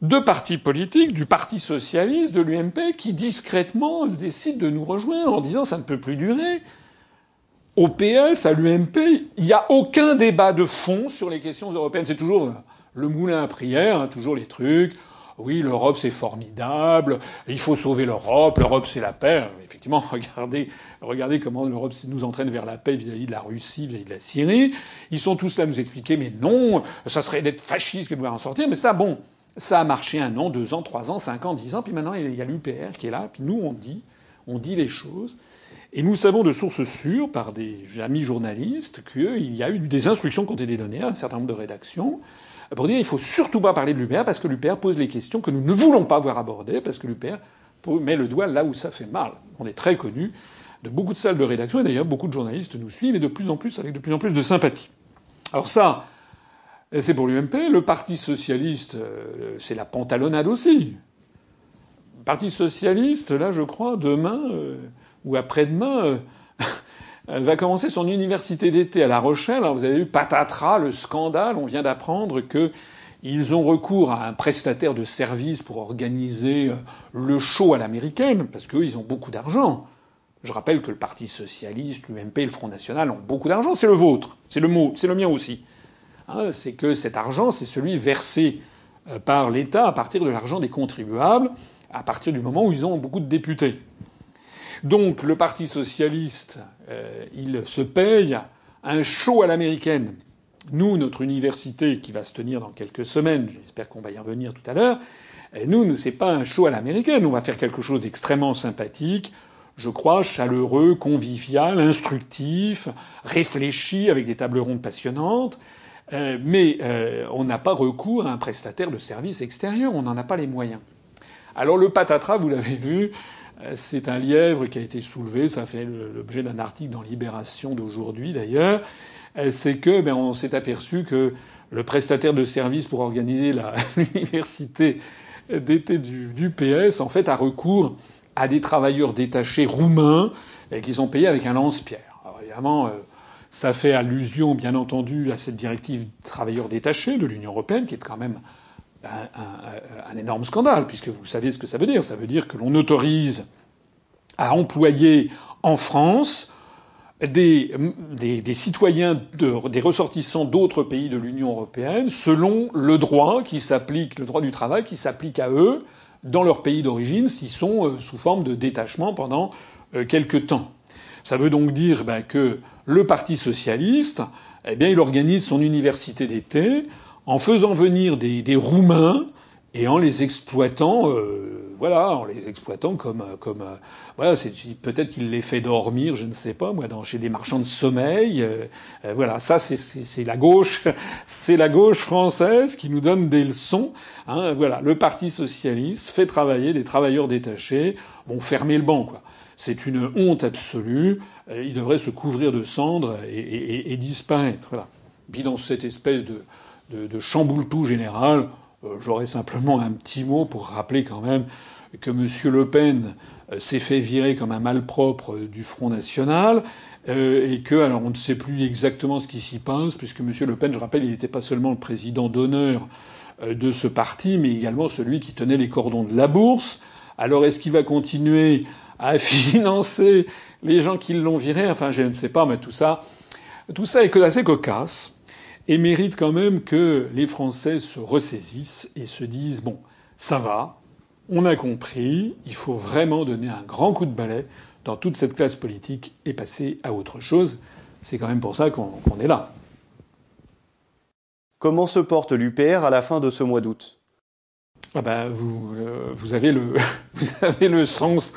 de partis politiques, du Parti socialiste, de l'UMP, qui discrètement décident de nous rejoindre en disant ça ne peut plus durer. Au PS, à l'UMP, il n'y a aucun débat de fond sur les questions européennes. C'est toujours le moulin à prière, hein, toujours les trucs oui, l'Europe c'est formidable, il faut sauver l'Europe, l'Europe c'est la paix. Effectivement, <laughs> regardez, regardez comment l'Europe nous entraîne vers la paix vis-à-vis de la Russie, vis-à-vis de la Syrie. Ils sont tous là à nous expliquer, mais non, ça serait d'être fasciste de vouloir en sortir. Mais ça, bon, ça a marché un an, deux ans, trois ans, cinq ans, dix ans, puis maintenant il y a l'UPR qui est là, puis nous on dit, on dit les choses. Et nous savons de sources sûres, par des amis journalistes, qu'il y a eu des instructions qui ont été données à un certain nombre de rédactions pour dire il faut surtout pas parler de l'UPR parce que l'UPR pose les questions que nous ne voulons pas voir abordées parce que l'UPR met le doigt là où ça fait mal. On est très connu de beaucoup de salles de rédaction et d'ailleurs beaucoup de journalistes nous suivent et de plus en plus avec de plus en plus de sympathie. Alors ça, c'est pour l'UMP. Le Parti socialiste, euh, c'est la pantalonnade aussi. Parti socialiste, là, je crois, demain euh, ou après-demain, <laughs> va commencer son université d'été à La Rochelle. Alors, vous avez vu patatras, le scandale. On vient d'apprendre que ils ont recours à un prestataire de services pour organiser le show à l'américaine, parce qu'eux, ils ont beaucoup d'argent. Je rappelle que le Parti socialiste, l'UMP, le Front national ont beaucoup d'argent. C'est le vôtre. C'est le mot. C'est le mien aussi. Hein, c'est que cet argent, c'est celui versé euh, par l'État à partir de l'argent des contribuables, à partir du moment où ils ont beaucoup de députés. Donc le Parti socialiste, euh, il se paye un show à l'américaine. Nous, notre université qui va se tenir dans quelques semaines, j'espère qu'on va y revenir tout à l'heure, euh, nous, c'est pas un show à l'américaine. On va faire quelque chose d'extrêmement sympathique, je crois, chaleureux, convivial, instructif, réfléchi, avec des tables rondes passionnantes. Euh, mais on n'a pas recours à un prestataire de services extérieur, on n'en a pas les moyens. Alors le patatras, vous l'avez vu, c'est un lièvre qui a été soulevé, ça fait l'objet d'un article dans Libération d'aujourd'hui d'ailleurs. C'est que ben, on s'est aperçu que le prestataire de services pour organiser <laughs> l'université d'été du, PS en fait a recours à des travailleurs détachés roumains qui sont payés avec un lance-pierre. Alors évidemment ça fait allusion, bien entendu, à cette directive travailleurs détachés de l'Union européenne, qui est quand même un, énorme scandale, puisque vous savez ce que ça veut dire. Ça veut dire que l'on autorise à employer en France des, des, citoyens, des ressortissants d'autres pays de l'Union européenne selon le droit qui s'applique, le droit du travail qui s'applique à eux dans leur pays d'origine s'ils sont euh, sous forme de détachement pendant euh, quelque temps. Ça veut donc dire ben, que le Parti socialiste, eh bien, il organise son université d'été en faisant venir des, des Roumains et en les exploitant, euh, voilà, en les exploitant comme, comme, euh, voilà, c'est peut-être qu'il les fait dormir, je ne sais pas, moi, dans, chez des marchands de sommeil, euh, voilà, ça c'est la gauche, <laughs> c'est la gauche française qui nous donne des leçons, hein, voilà, le Parti socialiste fait travailler des travailleurs détachés, bon, fermer le banc, quoi. C'est une honte absolue. Euh, il devrait se couvrir de cendres et, disparaître. Voilà. Puis dans cette espèce de, de, de chamboule-tout général, euh, j'aurais simplement un petit mot pour rappeler quand même que M. Le Pen euh, s'est fait virer comme un malpropre du Front National et que, alors on ne sait plus exactement ce qui s'y passe, puisque M. Le Pen, je rappelle, il n'était pas seulement le président d'honneur de ce parti, mais également celui qui tenait les cordons de la bourse. Alors est-ce qu'il va continuer à <laughs> financer les gens qui l'ont viré? Enfin, je ne sais pas, mais tout ça, tout ça est assez cocasse et mérite quand même que les Français se ressaisissent et se disent bon, ça va, on a compris, il faut vraiment donner un grand coup de balai dans toute cette classe politique et passer à autre chose. C'est quand même pour ça qu'on est là. Comment se porte l'UPR à la fin de ce mois d'août? Ah ben, vous, euh, vous, avez le, <laughs> vous avez le sens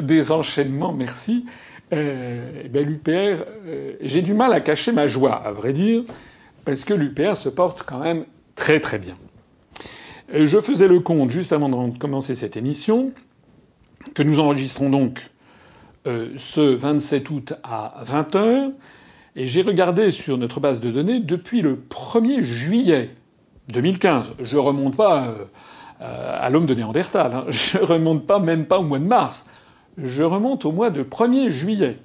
des enchaînements, merci. Euh, eh ben L'UPR, euh, j'ai du mal à cacher ma joie, à vrai dire, parce que l'UPR se porte quand même très très bien. Je faisais le compte juste avant de commencer cette émission, que nous enregistrons donc euh, ce 27 août à 20h, et j'ai regardé sur notre base de données depuis le 1er juillet 2015. Je remonte pas euh, à l'homme de Néandertal, hein. je remonte pas même pas au mois de mars je remonte au mois de 1er juillet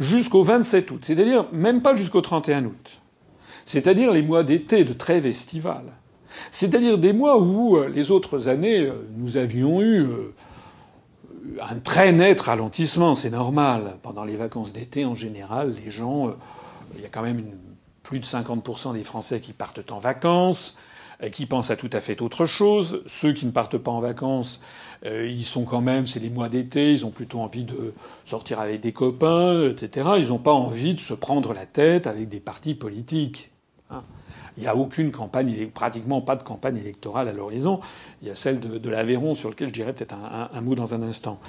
jusqu'au 27 août, c'est-à-dire même pas jusqu'au 31 août, c'est-à-dire les mois d'été de trêve estivale, c'est-à-dire des mois où euh, les autres années euh, nous avions eu euh, un très net ralentissement, c'est normal. Pendant les vacances d'été, en général, les gens, il y a quand même plus de 50% des Français qui partent en vacances, qui pensent à tout à fait autre chose. Ceux qui ne partent pas en vacances, ils sont quand même, c'est les mois d'été, ils ont plutôt envie de sortir avec des copains, etc. Ils n'ont pas envie de se prendre la tête avec des partis politiques. Il n'y a aucune campagne, pratiquement pas de campagne électorale à l'horizon. Il y a celle de, l'Aveyron sur laquelle je dirais peut-être un, mot dans un instant.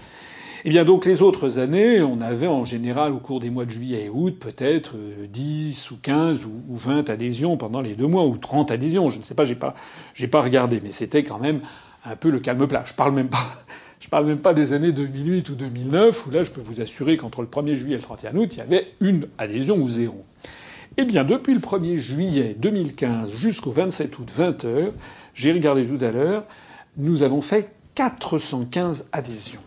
Eh bien donc les autres années, on avait en général au cours des mois de juillet et août peut-être 10 euh, ou 15 ou 20 adhésions pendant les deux mois ou 30 adhésions, je ne sais pas, j'ai pas j'ai pas regardé, mais c'était quand même un peu le calme plat. Je parle même pas, <laughs> je parle même pas des années 2008 ou 2009 où là, je peux vous assurer qu'entre le 1er juillet et le 31 août, il y avait une adhésion ou zéro. Eh bien, depuis le 1er juillet 2015 jusqu'au 27 août 20 h j'ai regardé tout à l'heure, nous avons fait 415 adhésions.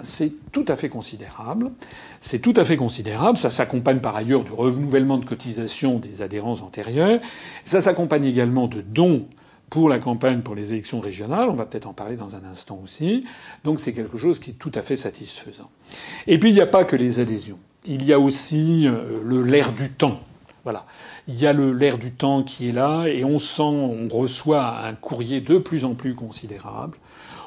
C'est tout à fait considérable. C'est tout à fait considérable. Ça s'accompagne par ailleurs du renouvellement de cotisation des adhérents antérieurs. Ça s'accompagne également de dons pour la campagne pour les élections régionales. On va peut-être en parler dans un instant aussi. Donc c'est quelque chose qui est tout à fait satisfaisant. Et puis il n'y a pas que les adhésions. Il y a aussi euh, le l'air du temps. Voilà. Il y a l'air du temps qui est là et on sent, on reçoit un courrier de plus en plus considérable.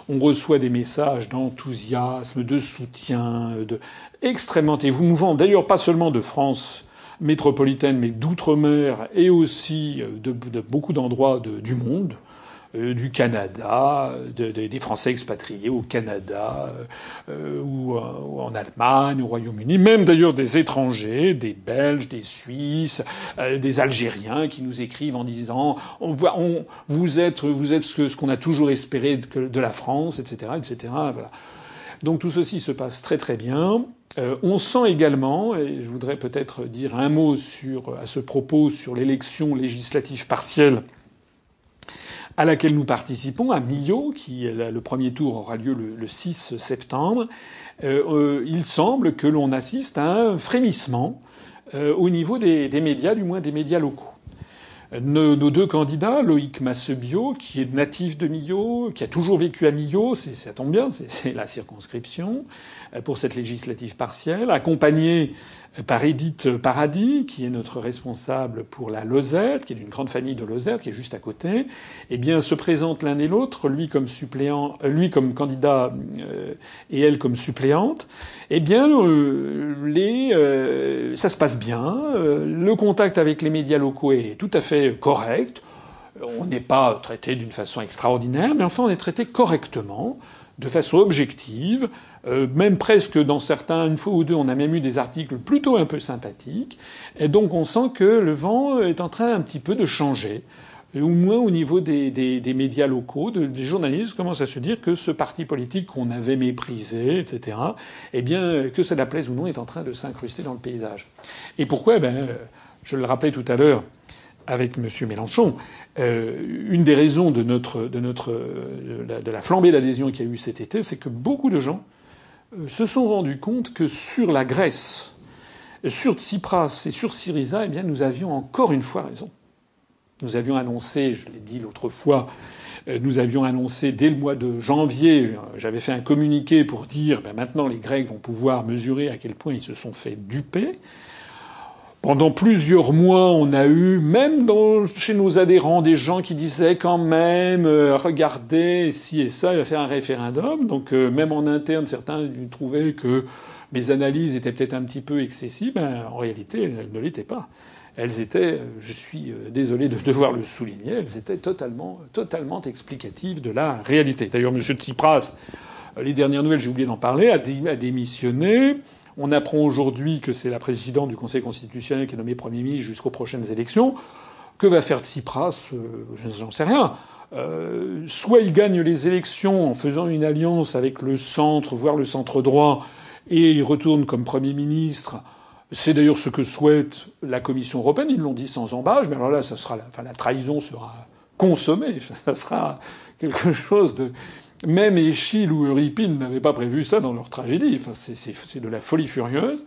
On reçoit des messages d'enthousiasme, de soutien, de extrêmement émouvant. D'ailleurs, pas seulement de France métropolitaine, mais d'outre-mer et aussi de, beaucoup d'endroits du monde. Euh, du Canada, des Français expatriés au Canada euh, ou, en Allemagne, au Royaume-Uni, même d'ailleurs des étrangers, des Belges, des Suisses, euh, des Algériens qui nous écrivent en disant on voit, on, vous êtes, vous êtes ce qu'on a toujours espéré de, de, la France, etc., etc. Voilà. Donc tout ceci se passe très très bien. Euh, on sent également, et je voudrais peut-être dire un mot sur, à ce propos sur l'élection législative partielle à laquelle nous participons, à Millau, qui le premier tour aura lieu le, 6 septembre, euh, euh, il semble que l'on assiste à un frémissement euh, au niveau des, médias, du moins des médias locaux. Nos, deux candidats, Loïc Massebio, qui est natif de Millau, qui a toujours vécu à Millau, ça tombe bien, c'est la circonscription, pour cette législative partielle, accompagné par Edith Paradis, qui est notre responsable pour la Lozère, qui est d'une grande famille de Lozère, qui est juste à côté, eh bien, se présentent l'un et l'autre, lui comme suppléant, euh, lui comme candidat euh, et elle comme suppléante. Eh bien, euh, les, ça se passe bien. le contact avec les médias locaux est tout à fait correct. On n'est pas traité d'une façon extraordinaire, mais enfin, on est traité correctement, de façon objective. Euh, même presque dans certains, une fois ou deux, on a même eu des articles plutôt un peu sympathiques. Et donc on sent que le vent est en train un petit peu de changer. au moins au niveau des, des, des médias locaux, des journalistes commencent à se dire que ce parti politique qu'on avait méprisé, etc., eh bien, que cela plaise ou non, est en train de s'incruster dans le paysage. Et pourquoi? Eh ben, Je le rappelais tout à l'heure avec M. Mélenchon, euh, une des raisons de, notre, de, notre, de la flambée d'adhésion qu'il y a eu cet été, c'est que beaucoup de gens euh, se sont rendus compte que sur la Grèce, sur Tsipras et sur Syriza, eh bien, nous avions encore une fois raison. Nous avions annoncé, je l'ai dit l'autre fois, euh, nous avions annoncé dès le mois de janvier, j'avais fait un communiqué pour dire ben maintenant les Grecs vont pouvoir mesurer à quel point ils se sont fait duper. Pendant plusieurs mois, on a eu, même dans, chez nos adhérents, des gens qui disaient quand même, euh, regardez, si et ça, il va faire un référendum. Donc euh, même en interne, certains trouvaient que mes analyses étaient peut-être un petit peu excessives. Ben, en réalité, elles ne l'étaient pas. Elles étaient, je suis euh, désolé de <laughs> devoir le souligner, elles étaient totalement, totalement explicatives de la réalité. D'ailleurs, M. Tsipras, les dernières nouvelles, j'ai oublié d'en parler, a démissionné. On apprend aujourd'hui que c'est la présidente du Conseil constitutionnel qui est nommée Premier ministre jusqu'aux prochaines élections. Que va faire Tsipras euh, J'en sais rien. Euh, soit il gagne les élections en faisant une alliance avec le centre, voire le centre droit, et il retourne comme Premier ministre. C'est d'ailleurs ce que souhaite la Commission européenne. Ils l'ont dit sans embâche, mais alors là, ça sera, enfin, la trahison sera consommée. <laughs> Ça sera quelque chose de même Échille ou Euripide n'avaient pas prévu ça dans leur tragédie. Enfin, c'est de la folie furieuse.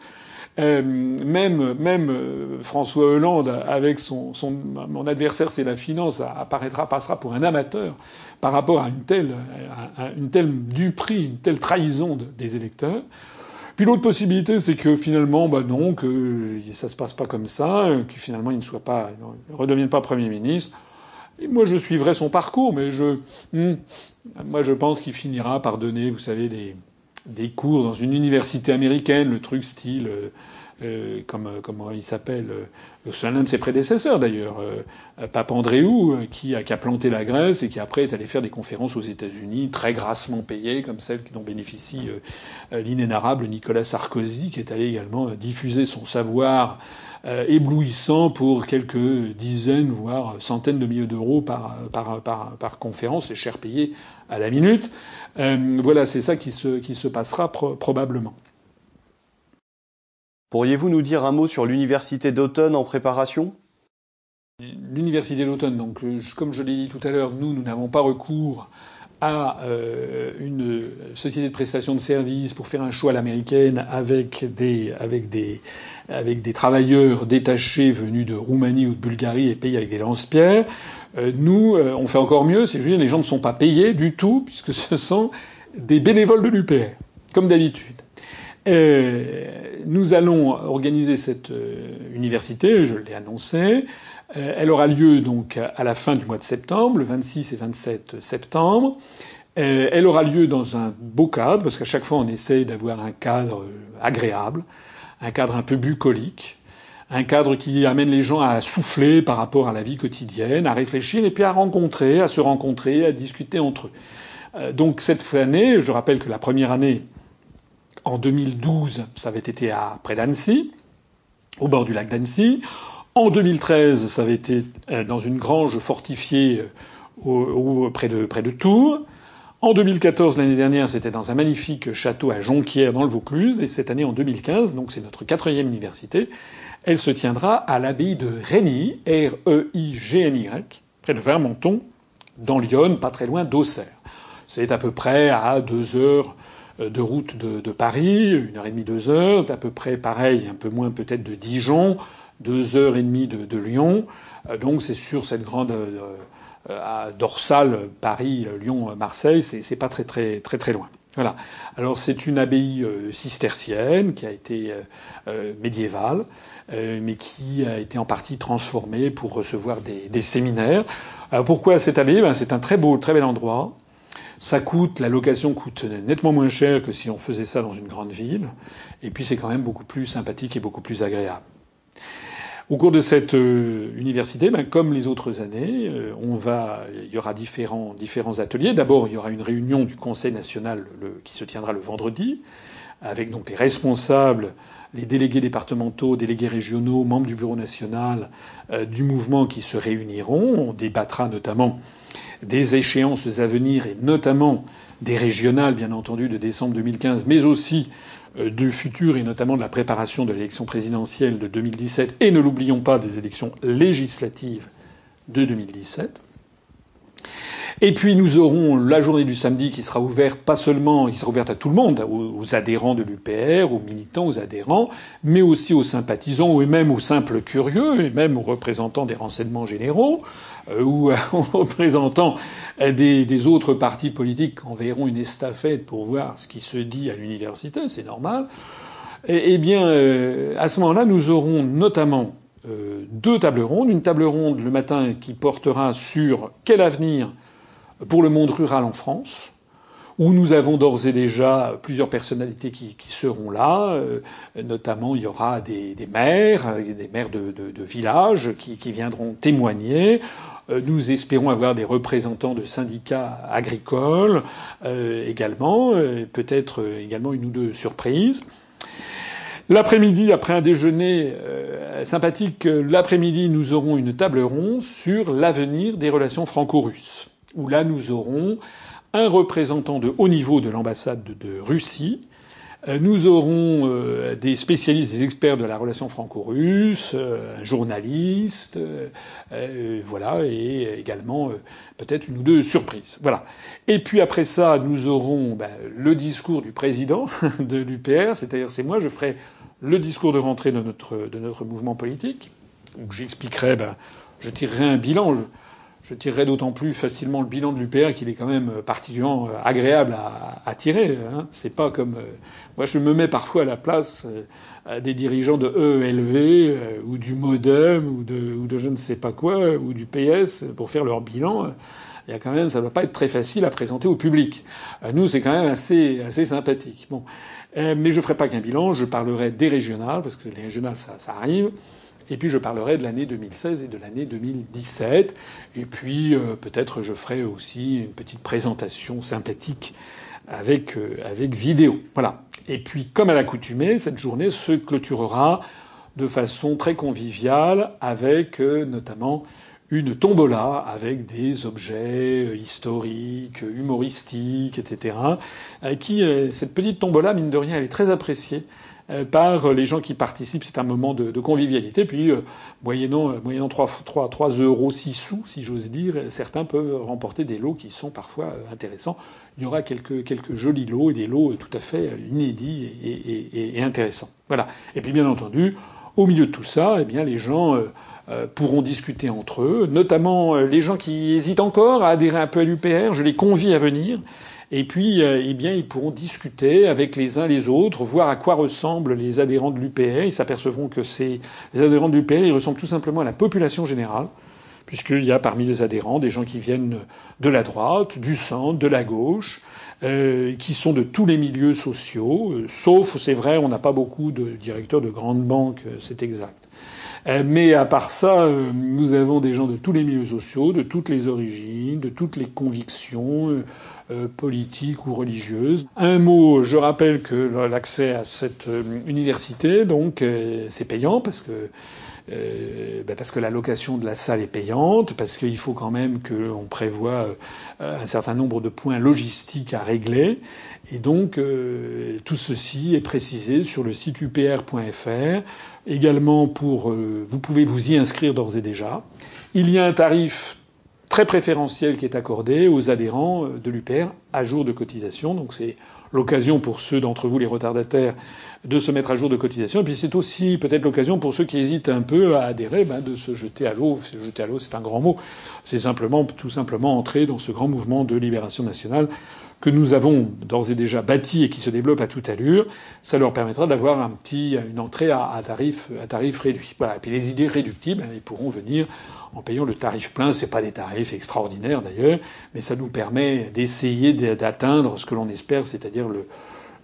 Euh, même même euh, François Hollande, avec son, son mon adversaire, c'est la finance, apparaîtra, passera pour un amateur par rapport à une telle, une telle duperie, une telle trahison des électeurs. Puis l'autre possibilité, c'est que finalement, bah non, que ça se passe pas comme ça, que finalement il ne soit pas, ne redevienne pas premier ministre. Moi, je suivrai son parcours, mais je, hmm, moi, je pense qu'il finira par donner, vous savez, des, des cours dans une université américaine, le truc style, euh, euh comme euh, comment il s'appelle, euh, c'est l'un de ses prédécesseurs d'ailleurs, euh, Pape Andréou, qui a, qui a planté la Grèce et qui après est allé faire des conférences aux États-Unis, très grassement payées, comme celle dont bénéficie l'inénarrable Nicolas Sarkozy, qui est allé également diffuser son savoir euh, éblouissant pour quelques dizaines, voire centaines de milliers d'euros par, par, par, par conférence, et cher payé à la minute. Euh, voilà, c'est ça qui se, qui se passera probablement. Pourriez-vous nous dire un mot sur l'université d'automne en préparation? L'université d'automne, donc comme je l'ai dit tout à l'heure, nous, nous n'avons pas recours à une société de prestation de services pour faire un choix à l'américaine avec des, avec des, avec des travailleurs détachés venus de Roumanie ou de Bulgarie et payés avec des lance-pierres. nous, on fait encore mieux, c'est juste les gens ne sont pas payés du tout puisque ce sont des bénévoles de l'UPR, comme d'habitude. Euh, nous allons organiser cette euh, université, je l'ai annoncé. Euh, elle aura lieu donc à la fin du mois de septembre, le 26 et 27 septembre. elle aura lieu dans un beau cadre, parce qu'à chaque fois on essaye d'avoir un cadre agréable, un cadre un peu bucolique, un cadre qui amène les gens à souffler par rapport à la vie quotidienne, à réfléchir et puis à rencontrer, à se rencontrer, à discuter entre eux. Donc cette année, je rappelle que la première année, en 2012, ça avait été à près d'Annecy, au bord du lac d'Annecy. En 2013, ça avait été euh, dans une grange fortifiée euh, près de Tours. En 2014, l'année dernière, c'était dans un magnifique château à Jonquière, dans le Vaucluse. Et cette année, en 2015, donc c'est notre quatrième université, elle se tiendra à l'abbaye de Régny, R-E-I-G-N-Y, près de Vermenton, dans Lyon, pas très loin d'Auxerre. C'est à peu près à deux heures euh, de route de, Paris, une heure et demie, deux heures, d'à peu près pareil, un peu moins peut-être de Dijon, deux heures et demie de, Lyon. Euh, donc c'est sur cette grande euh, dorsale Paris, Lyon, Marseille, c'est pas très très très très loin. Voilà. Alors c'est une abbaye cistercienne qui a été médiévale, mais qui a été en partie transformée pour recevoir des, des séminaires. Alors pourquoi cette abbaye? Ben, C'est un très beau, très bel endroit. Ça coûte, la location coûte nettement moins cher que si on faisait ça dans une grande ville. Et puis c'est quand même beaucoup plus sympathique et beaucoup plus agréable. Au cours de cette euh, université, ben, comme les autres années, euh, il y aura différents, ateliers. D'abord, il y aura une réunion du Conseil national qui se tiendra le vendredi, avec donc les responsables, les délégués départementaux, délégués régionaux, membres du bureau national euh, du mouvement qui se réuniront. On débattra notamment des échéances à venir et notamment des régionales, bien entendu, de décembre 2015, mais aussi du futur et notamment de la préparation de l'élection présidentielle de 2017 et ne l'oublions pas des élections législatives de 2017. Et puis nous aurons la journée du samedi qui sera ouverte pas seulement, qui sera ouverte à tout le monde, aux, adhérents de l'UPR, aux militants, aux adhérents, mais aussi aux sympathisants et même aux simples curieux et même aux représentants des renseignements généraux euh, ou <laughs> aux représentants des, des, autres partis politiques enverront une estafette pour voir ce qui se dit à l'université, c'est normal. Eh bien, euh, à ce moment-là, nous aurons notamment euh, deux tables rondes. Une table ronde le matin qui portera sur quel avenir pour le monde rural en France, où nous avons d'ores et déjà plusieurs personnalités qui, seront là. Euh, notamment, il y aura des, maires, des maires de, villages qui, viendront témoigner. Euh, nous espérons avoir des représentants de syndicats agricoles euh, également, peut-être également une ou deux surprises. L'après-midi, après un déjeuner sympathique, l'après-midi, nous aurons une table ronde sur l'avenir des relations franco-russes où là nous aurons un représentant de haut niveau de l'ambassade de, Russie. Euh, nous aurons euh, des spécialistes, des experts de la relation franco-russe, euh, un journaliste, voilà, et également peut-être une ou deux surprises. Voilà. Et puis après ça, nous aurons ben, le discours du président <laughs> de l'UPR, c'est-à-dire c'est moi, je ferai le discours de rentrée de notre de notre mouvement politique, où j'expliquerai, ben, je tirerai un bilan je tirerai d'autant plus facilement le bilan de l'UPR qu'il est quand même particulièrement euh, agréable à, à tirer. Hein. C'est pas comme euh, moi, je me mets parfois à la place euh, des dirigeants de EELV ou du MoDem ou de, ou de je ne sais pas quoi ou du PS pour faire leur bilan. Il y a quand même, ça ne va pas être très facile à présenter au public. Nous, c'est quand même assez assez sympathique. Bon, mais je ferai pas qu'un bilan. Je parlerai des régionales parce que les régionales, ça, ça arrive. Et puis je parlerai de l'année 2016 et de l'année 2017. Et puis euh, peut-être je ferai aussi une petite présentation sympathique avec, euh, avec vidéo. Voilà. Et puis comme à l'accoutumée, cette journée se clôturera de façon très conviviale avec euh, notamment une tombola avec des objets historiques, humoristiques, etc. Qui cette petite tombola, mine de rien, elle est très appréciée euh, par les gens qui participent. C'est un moment de, convivialité. Puis, euh, moyennant, euh, moyennant 3, 3, 3 euros 6 sous, si j'ose dire, certains peuvent remporter des lots qui sont parfois intéressants. Il y aura quelques, quelques jolis lots et des lots tout à fait inédits et, et, et, intéressants. Voilà. Et puis, bien entendu, au milieu de tout ça, eh bien, les gens pourront discuter entre eux, notamment les gens qui hésitent encore à adhérer un peu à l'UPR. Je les convie à venir. Et puis, euh, eh bien, ils pourront discuter avec les uns les autres, voir à quoi ressemblent les adhérents de l'UPR. Ils s'apercevront que ces, les adhérents de l'UPR, ils ressemblent tout simplement à la population générale, puisqu'il y a parmi les adhérents des gens qui viennent de la droite, du centre, de la gauche, euh, qui sont de tous les milieux sociaux, euh, sauf, c'est vrai, on n'a pas beaucoup de directeurs de grandes banques, c'est exact. Mais à part ça, nous avons des gens de tous les milieux sociaux, de toutes les origines, de toutes les convictions, politique ou religieuse. Un mot, je rappelle que l'accès à cette euh, université, donc, euh, c'est payant parce que ben parce que la location de la salle est payante, parce qu'il faut quand même qu'on prévoit un certain nombre de points logistiques à régler. Et donc, tout ceci est précisé sur le site upr.fr. Également, pour, vous pouvez vous y inscrire d'ores et déjà. Il y a un tarif très préférentiel qui est accordé aux adhérents euh, de l'UPR à jour de cotisation. Donc c'est l'occasion pour ceux d'entre vous, les retardataires, de se mettre à jour de cotisation. Et puis c'est aussi peut-être l'occasion pour ceux qui hésitent un peu à adhérer, ben, de se jeter à l'eau. Se jeter à l'eau, c'est un grand mot. C'est simplement, tout simplement entrer dans ce grand mouvement de libération nationale que nous avons d'ores et déjà bâti et qui se développe à toute allure, ça leur permettra d'avoir une entrée à, tarif, réduit. Et puis les idées réductibles, ils pourront venir en payant le tarif plein. C'est pas des tarifs extraordinaires d'ailleurs, mais ça nous permet d'essayer d'atteindre ce que l'on espère, c'est-à-dire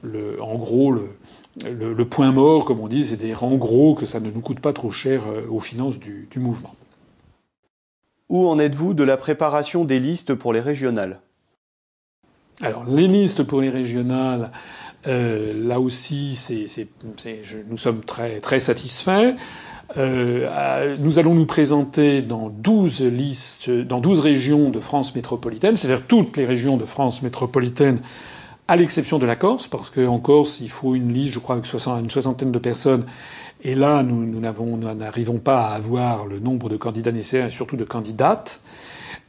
le, en gros le, point mort, comme on dit, c'est-à-dire en gros que ça ne nous coûte pas trop cher euh, aux finances du, du mouvement. Où en êtes-vous de la préparation des listes pour les régionales? Alors les listes pour les régionales, euh, là aussi, c'est, nous sommes très très satisfaits. Euh, nous allons nous présenter dans 12 listes, dans 12 régions de France métropolitaine, c'est-à-dire toutes les régions de France métropolitaine, à l'exception de la Corse, parce qu'en Corse, il faut une liste, je crois, avec une soixantaine de personnes. Et là, nous, nous n'arrivons pas à avoir le nombre de candidats nécessaires et surtout de candidates.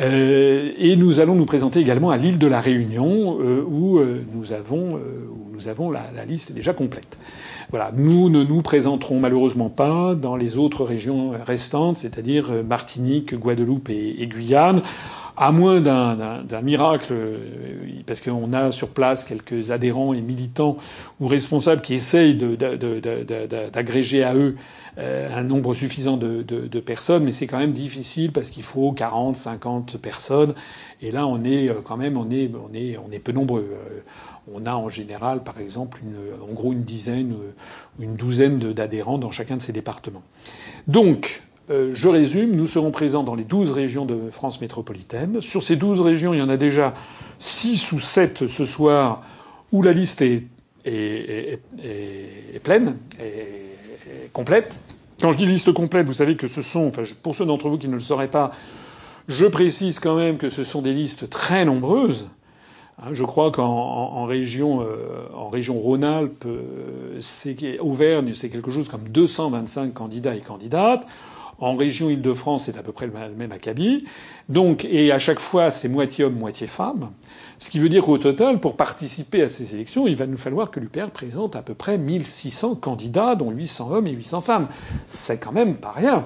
Euh, et nous allons nous présenter également à l'île de la Réunion, euh, où, euh, nous avons, où nous avons la, liste déjà complète. Voilà, nous ne nous présenterons malheureusement pas dans les autres régions restantes, c'est-à-dire Martinique, Guadeloupe et, Guyane à moins d'un miracle, euh, parce qu'on a sur place quelques adhérents et militants ou responsables qui essayent d'agréger à eux euh, un nombre suffisant de, personnes, mais c'est quand même difficile parce qu'il faut 40, 50 personnes, et là on est quand même on est on est on est peu nombreux on a en général, par exemple, une, en gros une dizaine, ou une douzaine d'adhérents dans chacun de ces départements. Donc, euh, je résume, nous serons présents dans les douze régions de France métropolitaine. Sur ces douze régions, il y en a déjà six ou sept ce soir où la liste est, pleine, est, complète. Quand je dis liste complète, vous savez que ce sont, pour ceux d'entre vous qui ne le sauraient pas, je précise quand même que ce sont des listes très nombreuses. Hein, je crois qu'en région, euh, région Rhône-Alpes, euh, Auvergne, c'est quelque chose comme 225 candidats et candidates. En région Île-de-France, c'est à peu près le même acabit. Donc, et à chaque fois, c'est moitié homme, moitié femme. Ce qui veut dire qu'au total, pour participer à ces élections, il va nous falloir que l'UPR présente à peu près 1600 candidats, dont 800 hommes et 800 femmes. C'est quand même pas rien.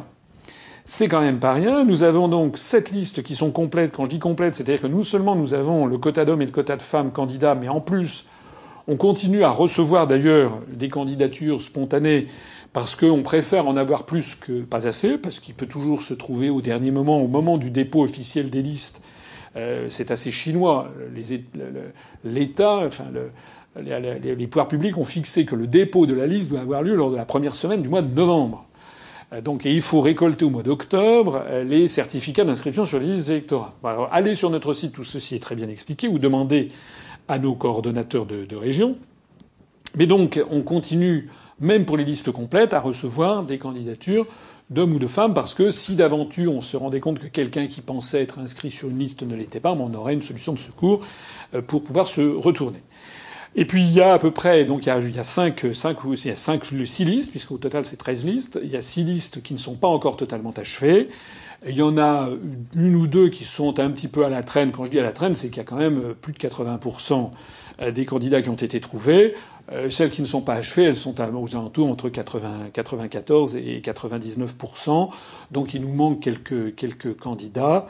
C'est quand même pas rien. Nous avons donc sept listes qui sont complètes. Quand je dis complètes, c'est-à-dire que non seulement nous avons le quota d'hommes et le quota de femmes candidats, mais en plus, on continue à recevoir d'ailleurs des candidatures spontanées parce qu'on préfère en avoir plus que pas assez, parce qu'il peut toujours se trouver au dernier moment, au moment du dépôt officiel des listes. Euh, c'est assez chinois. L'État, enfin, les pouvoirs publics ont fixé que le dépôt de la liste doit avoir lieu lors de la première semaine du mois de novembre. Euh, donc, il faut récolter au mois d'octobre euh, les certificats d'inscription sur les listes électorales. Alors, allez sur notre site, tout ceci est très bien expliqué, ou demandez à nos coordonnateurs de, de région. Mais donc, on continue, même pour les listes complètes, à recevoir des candidatures d'hommes ou de femmes, parce que si d'aventure on se rendait compte que quelqu'un qui pensait être inscrit sur une liste ne l'était pas, on aurait une solution de secours euh, pour pouvoir se retourner. Et puis il y a à peu près, donc il y a, il y a 5, 5 ou il y a 5, 6 listes, puisqu'au total c'est 13 listes. Il y a 6 listes qui ne sont pas encore totalement achevées. Il y en a une ou deux qui sont un petit peu à la traîne. Quand je dis à la traîne, c'est qu'il y a quand même plus de 80% des candidats qui ont été trouvés. Euh, celles qui ne sont pas achevées, elles sont aux alentours entre 80, 94 et 99% Donc il nous manque quelques, quelques candidats.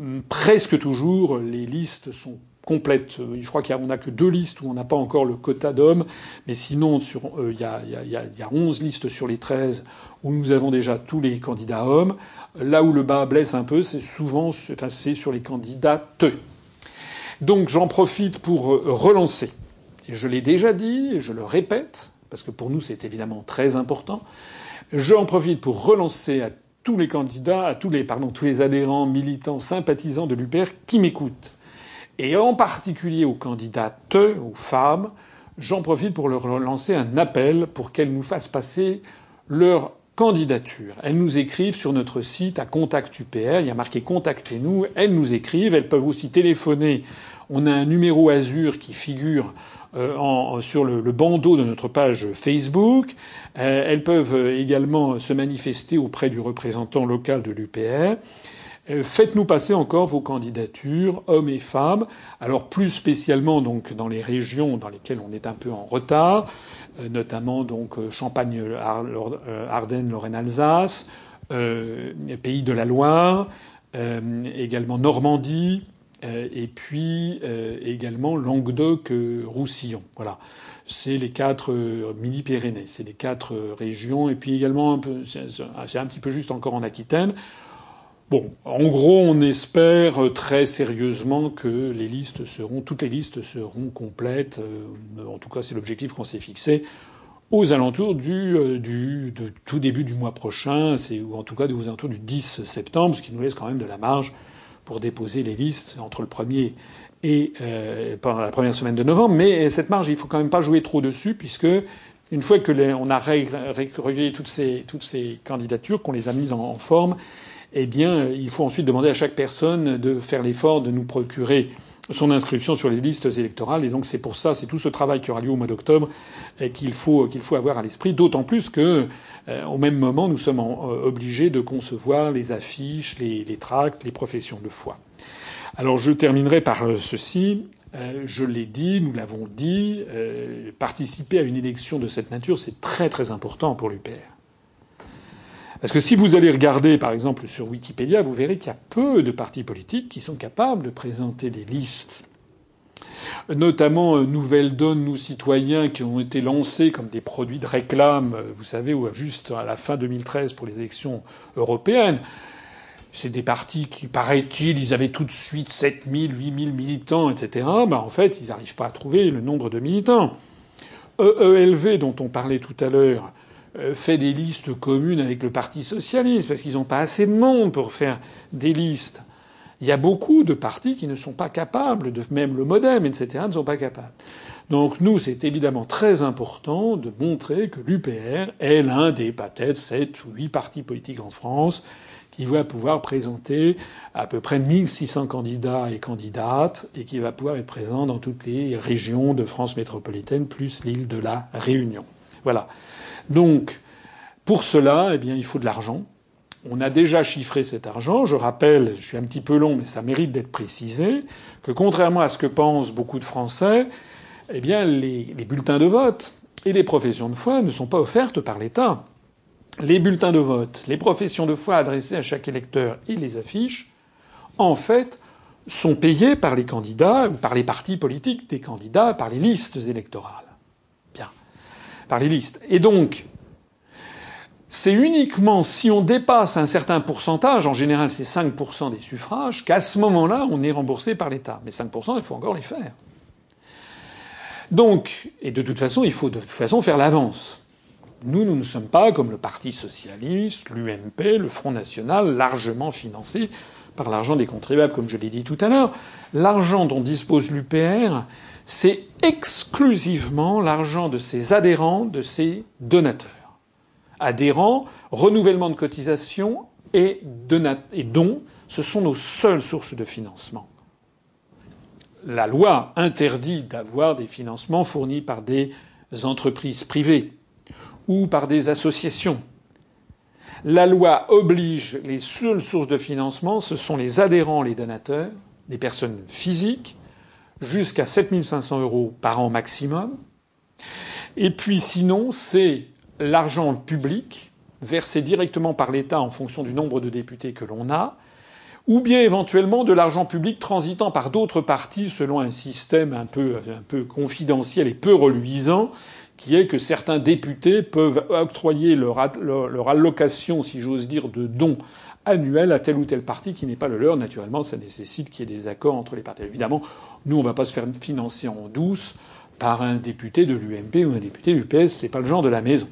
Hum, presque toujours, les listes sont complètes. Je crois qu'il n'y a, que deux listes où on n'a pas encore le quota d'hommes, mais sinon, euh, il y, a, y, a, y a 11 listes sur les 13 où nous avons déjà tous les candidats hommes. Là où le bas blesse un peu, c'est souvent enfin, sur les candidates. Donc j'en profite pour euh, relancer je l'ai déjà dit, et je le répète, parce que pour nous c'est évidemment très important, j'en profite pour relancer à tous les candidats, à tous les, tous les adhérents, militants, sympathisants de l'UPR qui m'écoutent, et en particulier aux candidates, aux femmes, j'en profite pour leur lancer un appel pour qu'elles nous fassent passer leur candidature. Elles nous écrivent sur notre site à Contact UPR, il y a marqué Contactez-nous, elles nous écrivent, elles peuvent aussi téléphoner. On a un numéro Azur qui figure euh, en, sur le, bandeau de notre page Facebook. Euh, elles peuvent également se manifester auprès du représentant local de l'UPR. Euh, faites-nous passer encore vos candidatures, hommes et femmes. Alors plus spécialement donc dans les régions dans lesquelles on est un peu en retard, notamment donc Champagne, Ardennes, Lorraine, Alsace, Pays de la Loire, également Normandie, euh, et puis euh, également Languedoc-Roussillon. Voilà. C'est les quatre euh, mini-Pyrénées, c'est les quatre régions, et puis également un peu, c'est un petit peu juste encore en Aquitaine. Bon, en gros, on espère très sérieusement que les listes seront, toutes les listes seront complètes. En tout cas, c'est l'objectif qu'on s'est fixé aux alentours du, tout début du mois prochain, ou en tout cas aux alentours du 10 septembre, ce qui nous laisse quand même de la marge pour déposer les listes entre le premier et euh, pendant la première semaine de novembre. Mais cette marge, il faut quand même pas jouer trop dessus, puisque une fois que a recueilli toutes ces, toutes ces candidatures, qu'on les a mises en, forme, eh bien, il faut ensuite demander à chaque personne de faire l'effort de nous procurer son inscription sur les listes électorales. Et donc c'est pour ça, c'est tout ce travail qui aura lieu au mois d'octobre qu'il faut qu'il faut avoir à l'esprit. D'autant plus que euh, même moment, nous sommes euh, obligés de concevoir les affiches, les, tracts, les professions de foi. Alors je terminerai par euh, ceci. je l'ai dit, nous l'avons dit, participer à une élection de cette nature, c'est très très important pour l'UPR. Parce que si vous allez regarder, par exemple, sur Wikipédia, vous verrez qu'il y a peu de partis politiques qui sont capables de présenter des listes. Notamment euh, Nouvelle Donne, nous citoyens, qui ont été lancés comme des produits de réclame, euh, vous savez, juste à la fin 2013 pour les élections européennes. C'est des partis qui, paraît-il, ils avaient tout de suite 7000, 8000 militants, etc. Ben, en fait, ils n'arrivent pas à trouver le nombre de militants. EELV, dont on parlait tout à l'heure, fait des listes communes avec le Parti socialiste, parce qu'ils n'ont pas assez de monde pour faire des listes. Il y a beaucoup de partis qui ne sont pas capables, de, même le MoDem, etc., ne sont pas capables. Donc nous, c'est évidemment très important de montrer que l'UPR est l'un des peut-être sept ou huit partis politiques en France qui va pouvoir présenter à peu près 1600 candidats et candidates et qui va pouvoir être présent dans toutes les régions de France métropolitaine plus l'île de la Réunion. Voilà. Donc, pour cela, eh bien, il faut de l'argent. On a déjà chiffré cet argent. Je rappelle, je suis un petit peu long, mais ça mérite d'être précisé, que contrairement à ce que pensent beaucoup de Français, eh bien, les, bulletins de vote et les professions de foi ne sont pas offertes par l'État. Les bulletins de vote, les professions de foi adressées à chaque électeur et les affiches, en fait, sont payés par les candidats ou par les partis politiques des candidats, par les listes électorales par les listes. Et donc, c'est uniquement si on dépasse un certain pourcentage, en général c'est 5% des suffrages, qu'à ce moment-là, on est remboursé par l'État. Mais 5%, il faut encore les faire. Donc, et de toute façon, il faut de toute façon faire l'avance. Nous, nous ne sommes pas comme le Parti socialiste, l'UMP, le Front national, largement financé par l'argent des contribuables, comme je l'ai dit tout à l'heure. L'argent dont dispose l'UPR, c'est exclusivement l'argent de ses adhérents, de ses donateurs. Adhérents, renouvellement de cotisation et, dons, ce sont nos seules sources de financement. la loi interdit d'avoir des financements fournis par des entreprises privées ou par des associations. La loi oblige les seules sources de financement, ce sont les adhérents, les donateurs, les personnes physiques, jusqu'à 7500 euros par an maximum. Et puis sinon, c'est l'argent public versé directement par l'État en fonction du nombre de députés que l'on a, ou bien éventuellement de l'argent public transitant par d'autres partis selon un système un peu, un peu confidentiel et peu reluisant, qui est que certains députés peuvent octroyer leur, allocation, si j'ose dire, de dons annuels à tel ou tel parti qui n'est pas le leur. Naturellement, ça nécessite qu'il y ait des accords entre les partis. Évidemment, nous, on ne va pas se faire financer en douce par un député de l'UMP ou un député du PS. C'est pas le genre de la maison.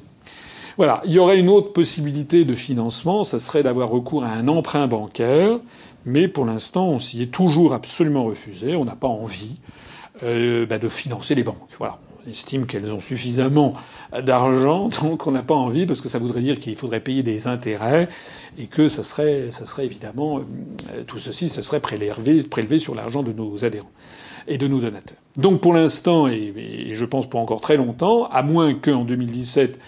Voilà. Il y aurait une autre possibilité de financement, ça serait d'avoir recours à un emprunt bancaire, mais pour l'instant, on s'y est toujours absolument refusé. On n'a pas envie euh, bah, de financer les banques. Voilà. Estime qu'elles ont suffisamment d'argent, <laughs> donc on n'a pas envie parce que ça voudrait dire qu'il faudrait payer des intérêts et que ça serait, ça serait évidemment euh, tout ceci, ça serait prélevé, prélevé sur l'argent de nos adhérents et de nos donateurs. Donc pour l'instant, et, et, je pense pour encore très longtemps, à moins qu'en 2017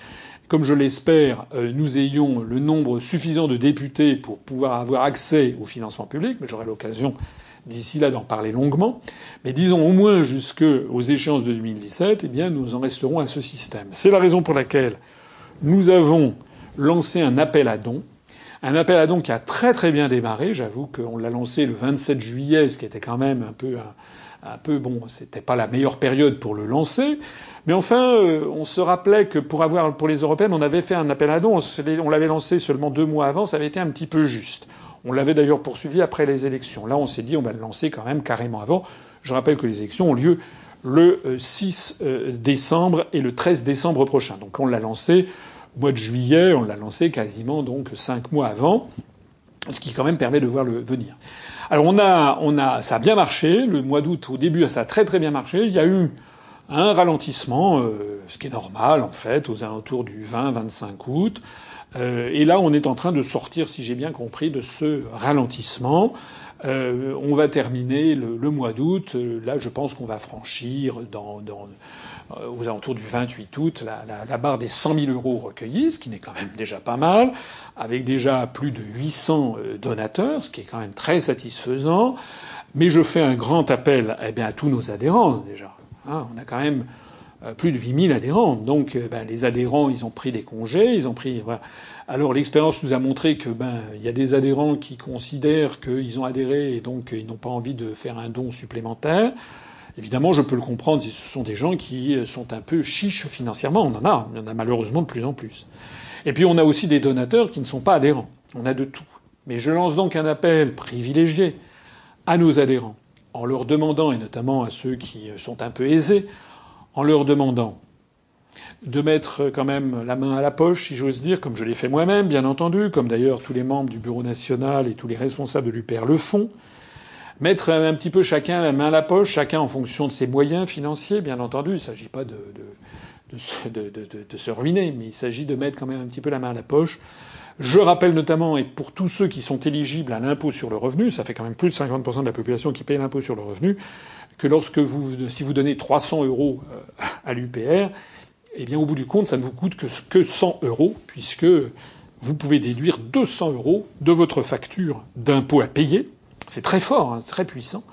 comme je l'espère, euh, nous ayons le nombre suffisant de députés pour pouvoir avoir accès au financement public, mais j'aurai l'occasion d'ici là d'en parler longuement. Mais disons au moins jusqu'aux échéances de 2017, eh bien, nous en resterons à ce système. C'est la raison pour laquelle nous avons lancé un appel à dons. Un appel à dons qui a très très bien démarré. J'avoue qu'on l'a lancé le 27 juillet, ce qui était quand même un peu un peu bon, c'était pas la meilleure période pour le lancer. Mais enfin, euh, on se rappelait que pour avoir pour les européennes, on avait fait un appel à dons. On l'avait lancé seulement deux mois avant. Ça avait été un petit peu juste. On l'avait d'ailleurs poursuivi après les élections. Là, on s'est dit on va le lancer quand même carrément avant. Je rappelle que les élections ont lieu le 6 euh, euh, décembre et le 13 décembre prochain. Donc on l'a lancé au mois de juillet. On l'a lancé quasiment donc cinq mois avant, ce qui quand même permet de voir le venir. Alors on a, on a, ça a bien marché. Le mois d'août, au début, ça a très très bien marché. Il y a eu un ralentissement, euh, ce qui est normal en fait, aux alentours du 20-25 août. Euh, et là, on est en train de sortir, si j'ai bien compris, de ce ralentissement. Euh, on va terminer le, mois d'août. Là, je pense qu'on va franchir aux alentours du 28 août la, barre des 100 000 euros recueillis, ce qui n'est quand même déjà pas mal, avec déjà plus de 800 donateurs, ce qui est quand même très satisfaisant. Mais je fais un grand appel eh à tous nos adhérents déjà. Hein, on a quand même euh, plus de 8000 adhérents. Donc euh, ben, les adhérents, ils ont pris des congés, ils ont pris. Alors l'expérience nous a montré que ben il y a des adhérents qui considèrent qu'ils ont adhéré et donc euh, ils n'ont pas envie de faire un don supplémentaire. Évidemment, je peux le comprendre si ce sont des gens qui sont un peu chiches financièrement. On en a, on en a malheureusement de plus en plus. Et puis on a aussi des donateurs qui ne sont pas adhérents. On a de tout. Mais je lance donc un appel privilégié à nos adhérents en leur demandant, et notamment à ceux qui sont un peu aisés, en leur demandant de mettre quand même la main à la poche, si j'ose dire, comme je l'ai fait moi-même, bien entendu, comme d'ailleurs tous les membres du Bureau national et tous les responsables de l'UPR le font, mettre un petit peu chacun la main à la poche, chacun en fonction de ses moyens financiers, bien entendu. Il ne s'agit pas de, de, se ruiner, mais il s'agit de mettre quand même un petit peu la main à la poche je rappelle notamment, et pour tous ceux qui sont éligibles à l'impôt sur le revenu, ça fait quand même plus de 50% de la population qui paye l'impôt sur le revenu, que lorsque vous, si vous donnez 300 euros euh, à l'UPR, eh bien, au bout du compte, ça ne vous coûte que, que 100 euros, puisque vous pouvez déduire 200 euros de votre facture d'impôt à payer. C'est très fort, hein, très puissant.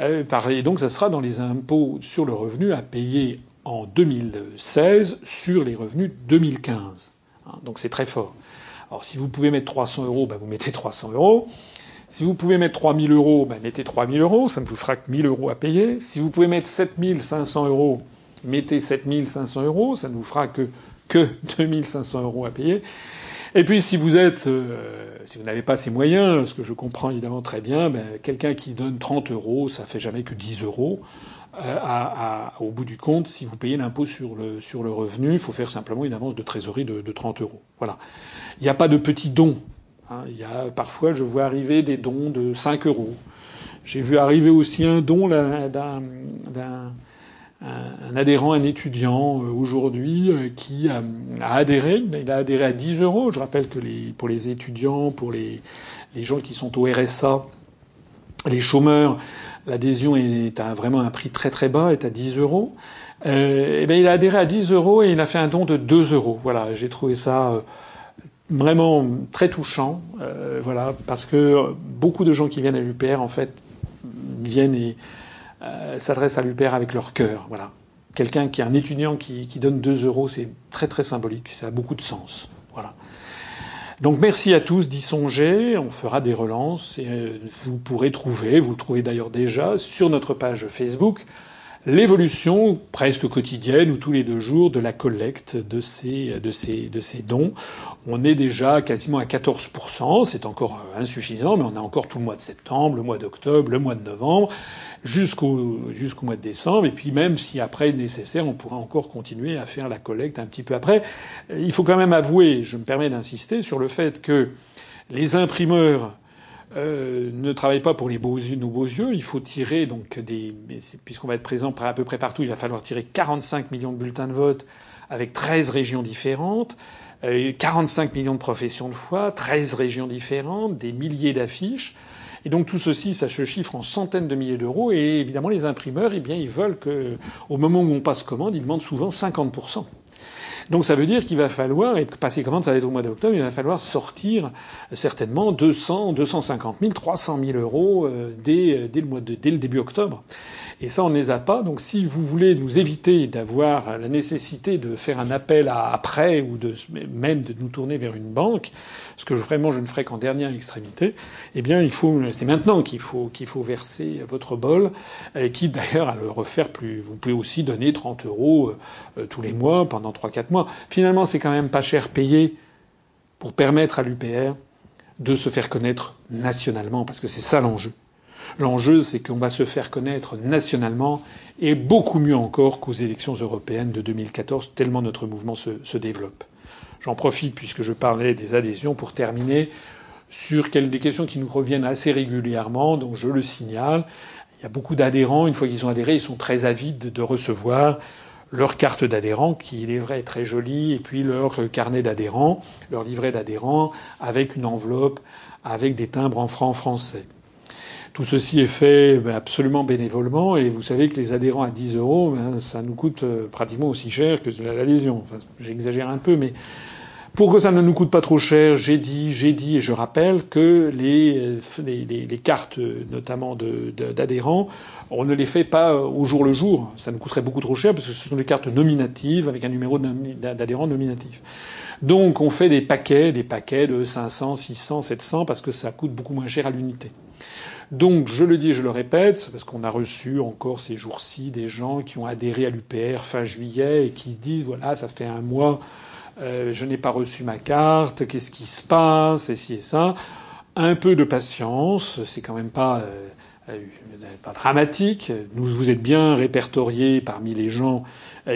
Euh, et donc, ça sera dans les impôts sur le revenu à payer en 2016 sur les revenus 2015. Hein, donc, c'est très fort. Alors si vous pouvez mettre 300 euros, ben, vous mettez 300 euros. Si vous pouvez mettre 3000 euros, ben, mettez 3000 euros, ça ne vous fera que 1000 euros à payer. Si vous pouvez mettre 7500 euros, mettez 7500 euros, ça ne vous fera que, que <laughs> 2500 euros à payer. Et puis si vous êtes, euh, si vous n'avez pas ces moyens, ce que je comprends évidemment très bien, ben, quelqu'un qui donne 30 euros, ça fait jamais que 10 euros. Euh, au bout du compte, si vous payez l'impôt sur le, sur le revenu, il faut faire simplement une avance de trésorerie de, de 30 euros. Voilà. Il n'y a pas de petits dons. Hein. Y a, parfois, je vois arriver des dons de 5 euros. J'ai vu arriver aussi un don d'un un adhérent, un étudiant euh, aujourd'hui euh, qui a, adhéré. Il a adhéré à 10 euros. Je rappelle que pour les étudiants, pour les, gens qui sont au RSA, les chômeurs, l'adhésion est à vraiment un prix très très bas, est à 10 euros. Euh, et ben il a adhéré à 10 euros et il a fait un don de 2 euros. Voilà, j'ai trouvé ça vraiment très touchant. Euh, voilà, parce que beaucoup de gens qui viennent à l'UPR en fait viennent et euh, s'adressent à l'UPR avec leur cœur. Voilà, quelqu'un qui est un étudiant qui, qui donne 2 euros, c'est très très symbolique, ça a beaucoup de sens. Voilà. Donc merci à tous d'y songer. On fera des relances et euh, vous pourrez trouver, vous le trouvez d'ailleurs déjà sur notre page Facebook, l'évolution presque quotidienne ou tous les deux jours de la collecte de ces, de ces, de ces dons. On est déjà quasiment à 14%, c'est encore insuffisant, mais on a encore tout le mois de septembre, le mois d'octobre, le mois de novembre, jusqu'au jusqu'au mois de décembre. Et puis même si après nécessaire, on pourra encore continuer à faire la collecte un petit peu après. Il faut quand même avouer, je me permets d'insister sur le fait que les imprimeurs euh, ne travaillent pas pour les beaux yeux, nos beaux yeux. Il faut tirer donc des, puisqu'on va être présent à peu près partout, il va falloir tirer 45 millions de bulletins de vote avec 13 régions différentes. 45 euh, millions de professions de foi, 13 régions différentes, des milliers d'affiches. Et donc tout ceci, ça se chiffre en centaines de milliers d'euros. Et évidemment, les imprimeurs, eh bien, ils veulent que, au moment où on passe commande, ils demandent souvent 50 donc ça veut dire qu'il va falloir, et passer commande, ça va être au mois d'octobre, il va falloir sortir certainement 200, 250 000, 300 000 euros euh, dès, dès, le mois de, dès le début octobre. Et ça, on ne les a pas. Donc si vous voulez nous éviter d'avoir la nécessité de faire un appel à après ou de, même de nous tourner vers une banque, ce que vraiment je ne ferai qu'en dernière extrémité, eh bien il faut, c'est maintenant qu'il faut, qu'il faut verser votre bol, et qui d'ailleurs à le refaire plus. Vous pouvez aussi donner 30 euros euh, tous les mois pendant 3-4 mois. Finalement, c'est quand même pas cher payé pour permettre à l'UPR de se faire connaître nationalement, parce que c'est ça l'enjeu. L'enjeu, c'est qu'on va se faire connaître nationalement et beaucoup mieux encore qu'aux élections européennes de 2014, tellement notre mouvement se, développe. J'en profite, puisque je parlais des adhésions, pour terminer sur des questions qui nous reviennent assez régulièrement, donc je le signale. Il y a beaucoup d'adhérents, une fois qu'ils ont adhéré, ils sont très avides de recevoir leur carte d'adhérent, qui il est vrai est très jolie, et puis leur carnet d'adhérent, leur livret d'adhérent, avec une enveloppe, avec des timbres en francs français. Tout ceci est fait ben, absolument bénévolement et vous savez que les adhérents à 10 euros, ben, ça nous coûte euh, pratiquement aussi cher que l'adhésion. J'exagère un peu, mais pour que ça ne nous coûte pas trop cher, j'ai dit, j'ai dit et je rappelle que les, les cartes, notamment d'adhérents, on ne les fait pas au jour le jour. Ça nous coûterait beaucoup trop cher parce que ce sont des cartes nominatives avec un numéro d'adhérent nominatif. Donc on fait des paquets, des paquets de 500, 600, 700 parce que ça coûte beaucoup moins cher à l'unité. Donc, je le dis et je le répète, parce qu'on a reçu encore ces jours-ci des gens qui ont adhéré à l'UPR fin juillet et qui se disent voilà, ça fait un mois, euh, je n'ai pas reçu ma carte, qu'est-ce qui se passe, et ci et ça. Un peu de patience, c'est quand même pas, euh, euh, dramatique. Nous, vous êtes bien répertoriés parmi les gens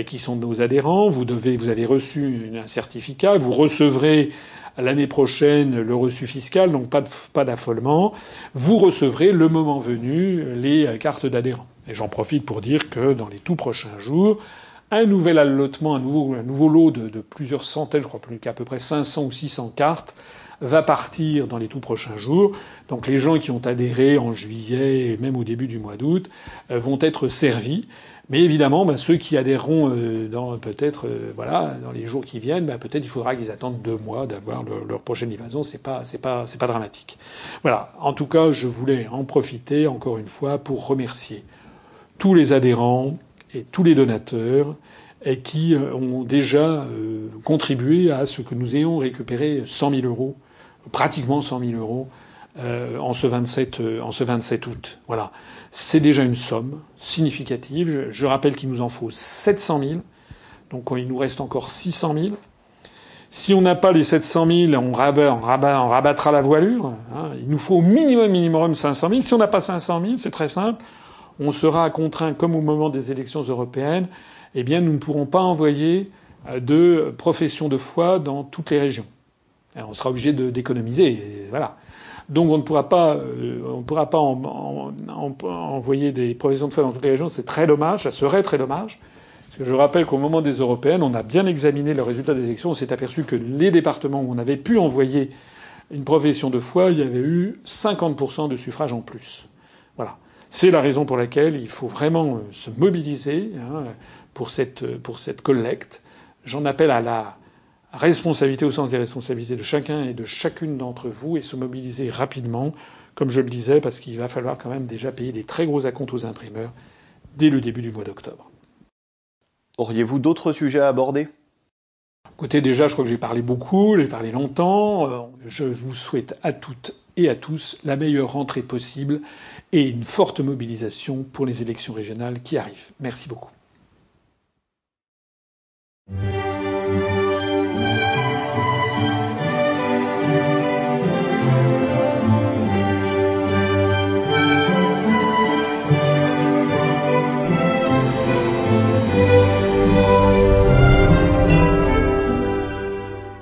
qui sont nos adhérents. Vous devez, vous avez reçu un certificat, vous recevrez l'année prochaine le reçu fiscal, donc pas, d'affolement. Vous recevrez le moment venu les cartes d'adhérents. Et j'en profite pour dire que dans les tout prochains jours, un nouvel allotement, un nouveau, un nouveau lot de, de, plusieurs centaines, je crois plus qu'à peu près 500 ou 600 cartes, va partir dans les tout prochains jours. Donc les gens qui ont adhéré en juillet et même au début du mois d'août euh, vont être servis. Mais évidemment, ben, ceux qui adhéreront euh, dans peut-être euh, voilà dans les jours qui viennent, ben, peut-être il faudra qu'ils attendent deux mois d'avoir leur, prochaine livraison. C'est pas c'est pas c'est pas dramatique. Voilà. En tout cas, je voulais en profiter encore une fois pour remercier tous les adhérents et tous les donateurs qui euh, ont déjà contribué à ce que nous ayons récupéré 100 000 euros, pratiquement 100 000 euros euh, en ce 27 en ce 27 août. Voilà. C'est déjà une somme significative. Je rappelle qu'il nous en faut 700 000. Donc il nous reste encore 600 000. Si on n'a pas les 700 000, on, rabat, on, rabat, on rabattra la voilure. Hein. Il nous faut au minimum, minimum 500 000. Si on n'a pas 500 000, c'est très simple. On sera contraint, comme au moment des élections européennes, eh bien, nous ne pourrons pas envoyer euh, de profession de foi dans toutes les régions. on sera obligé d'économiser. Voilà. Donc on ne pourra pas, euh, on pourra pas en, en, en, envoyer des provisions de foi dans toutes les régions. C'est très dommage. Ça serait très dommage. Parce que je rappelle qu'au moment des européennes, on a bien examiné le résultat des élections. On s'est aperçu que les départements où on avait pu envoyer une profession de foi, il y avait eu 50% de suffrages en plus. Voilà. C'est la raison pour laquelle il faut vraiment se mobiliser hein, pour, cette, pour cette collecte. J'en appelle à la responsabilité au sens des responsabilités de chacun et de chacune d'entre vous et se mobiliser rapidement, comme je le disais, parce qu'il va falloir quand même déjà payer des très gros acomptes aux imprimeurs dès le début du mois d'octobre. Auriez-vous d'autres sujets à aborder? Écoutez, déjà, je crois que j'ai parlé beaucoup, j'ai parlé longtemps. Euh, je vous souhaite à toutes et à tous la meilleure rentrée possible et une forte mobilisation pour les élections régionales qui arrivent. Merci beaucoup.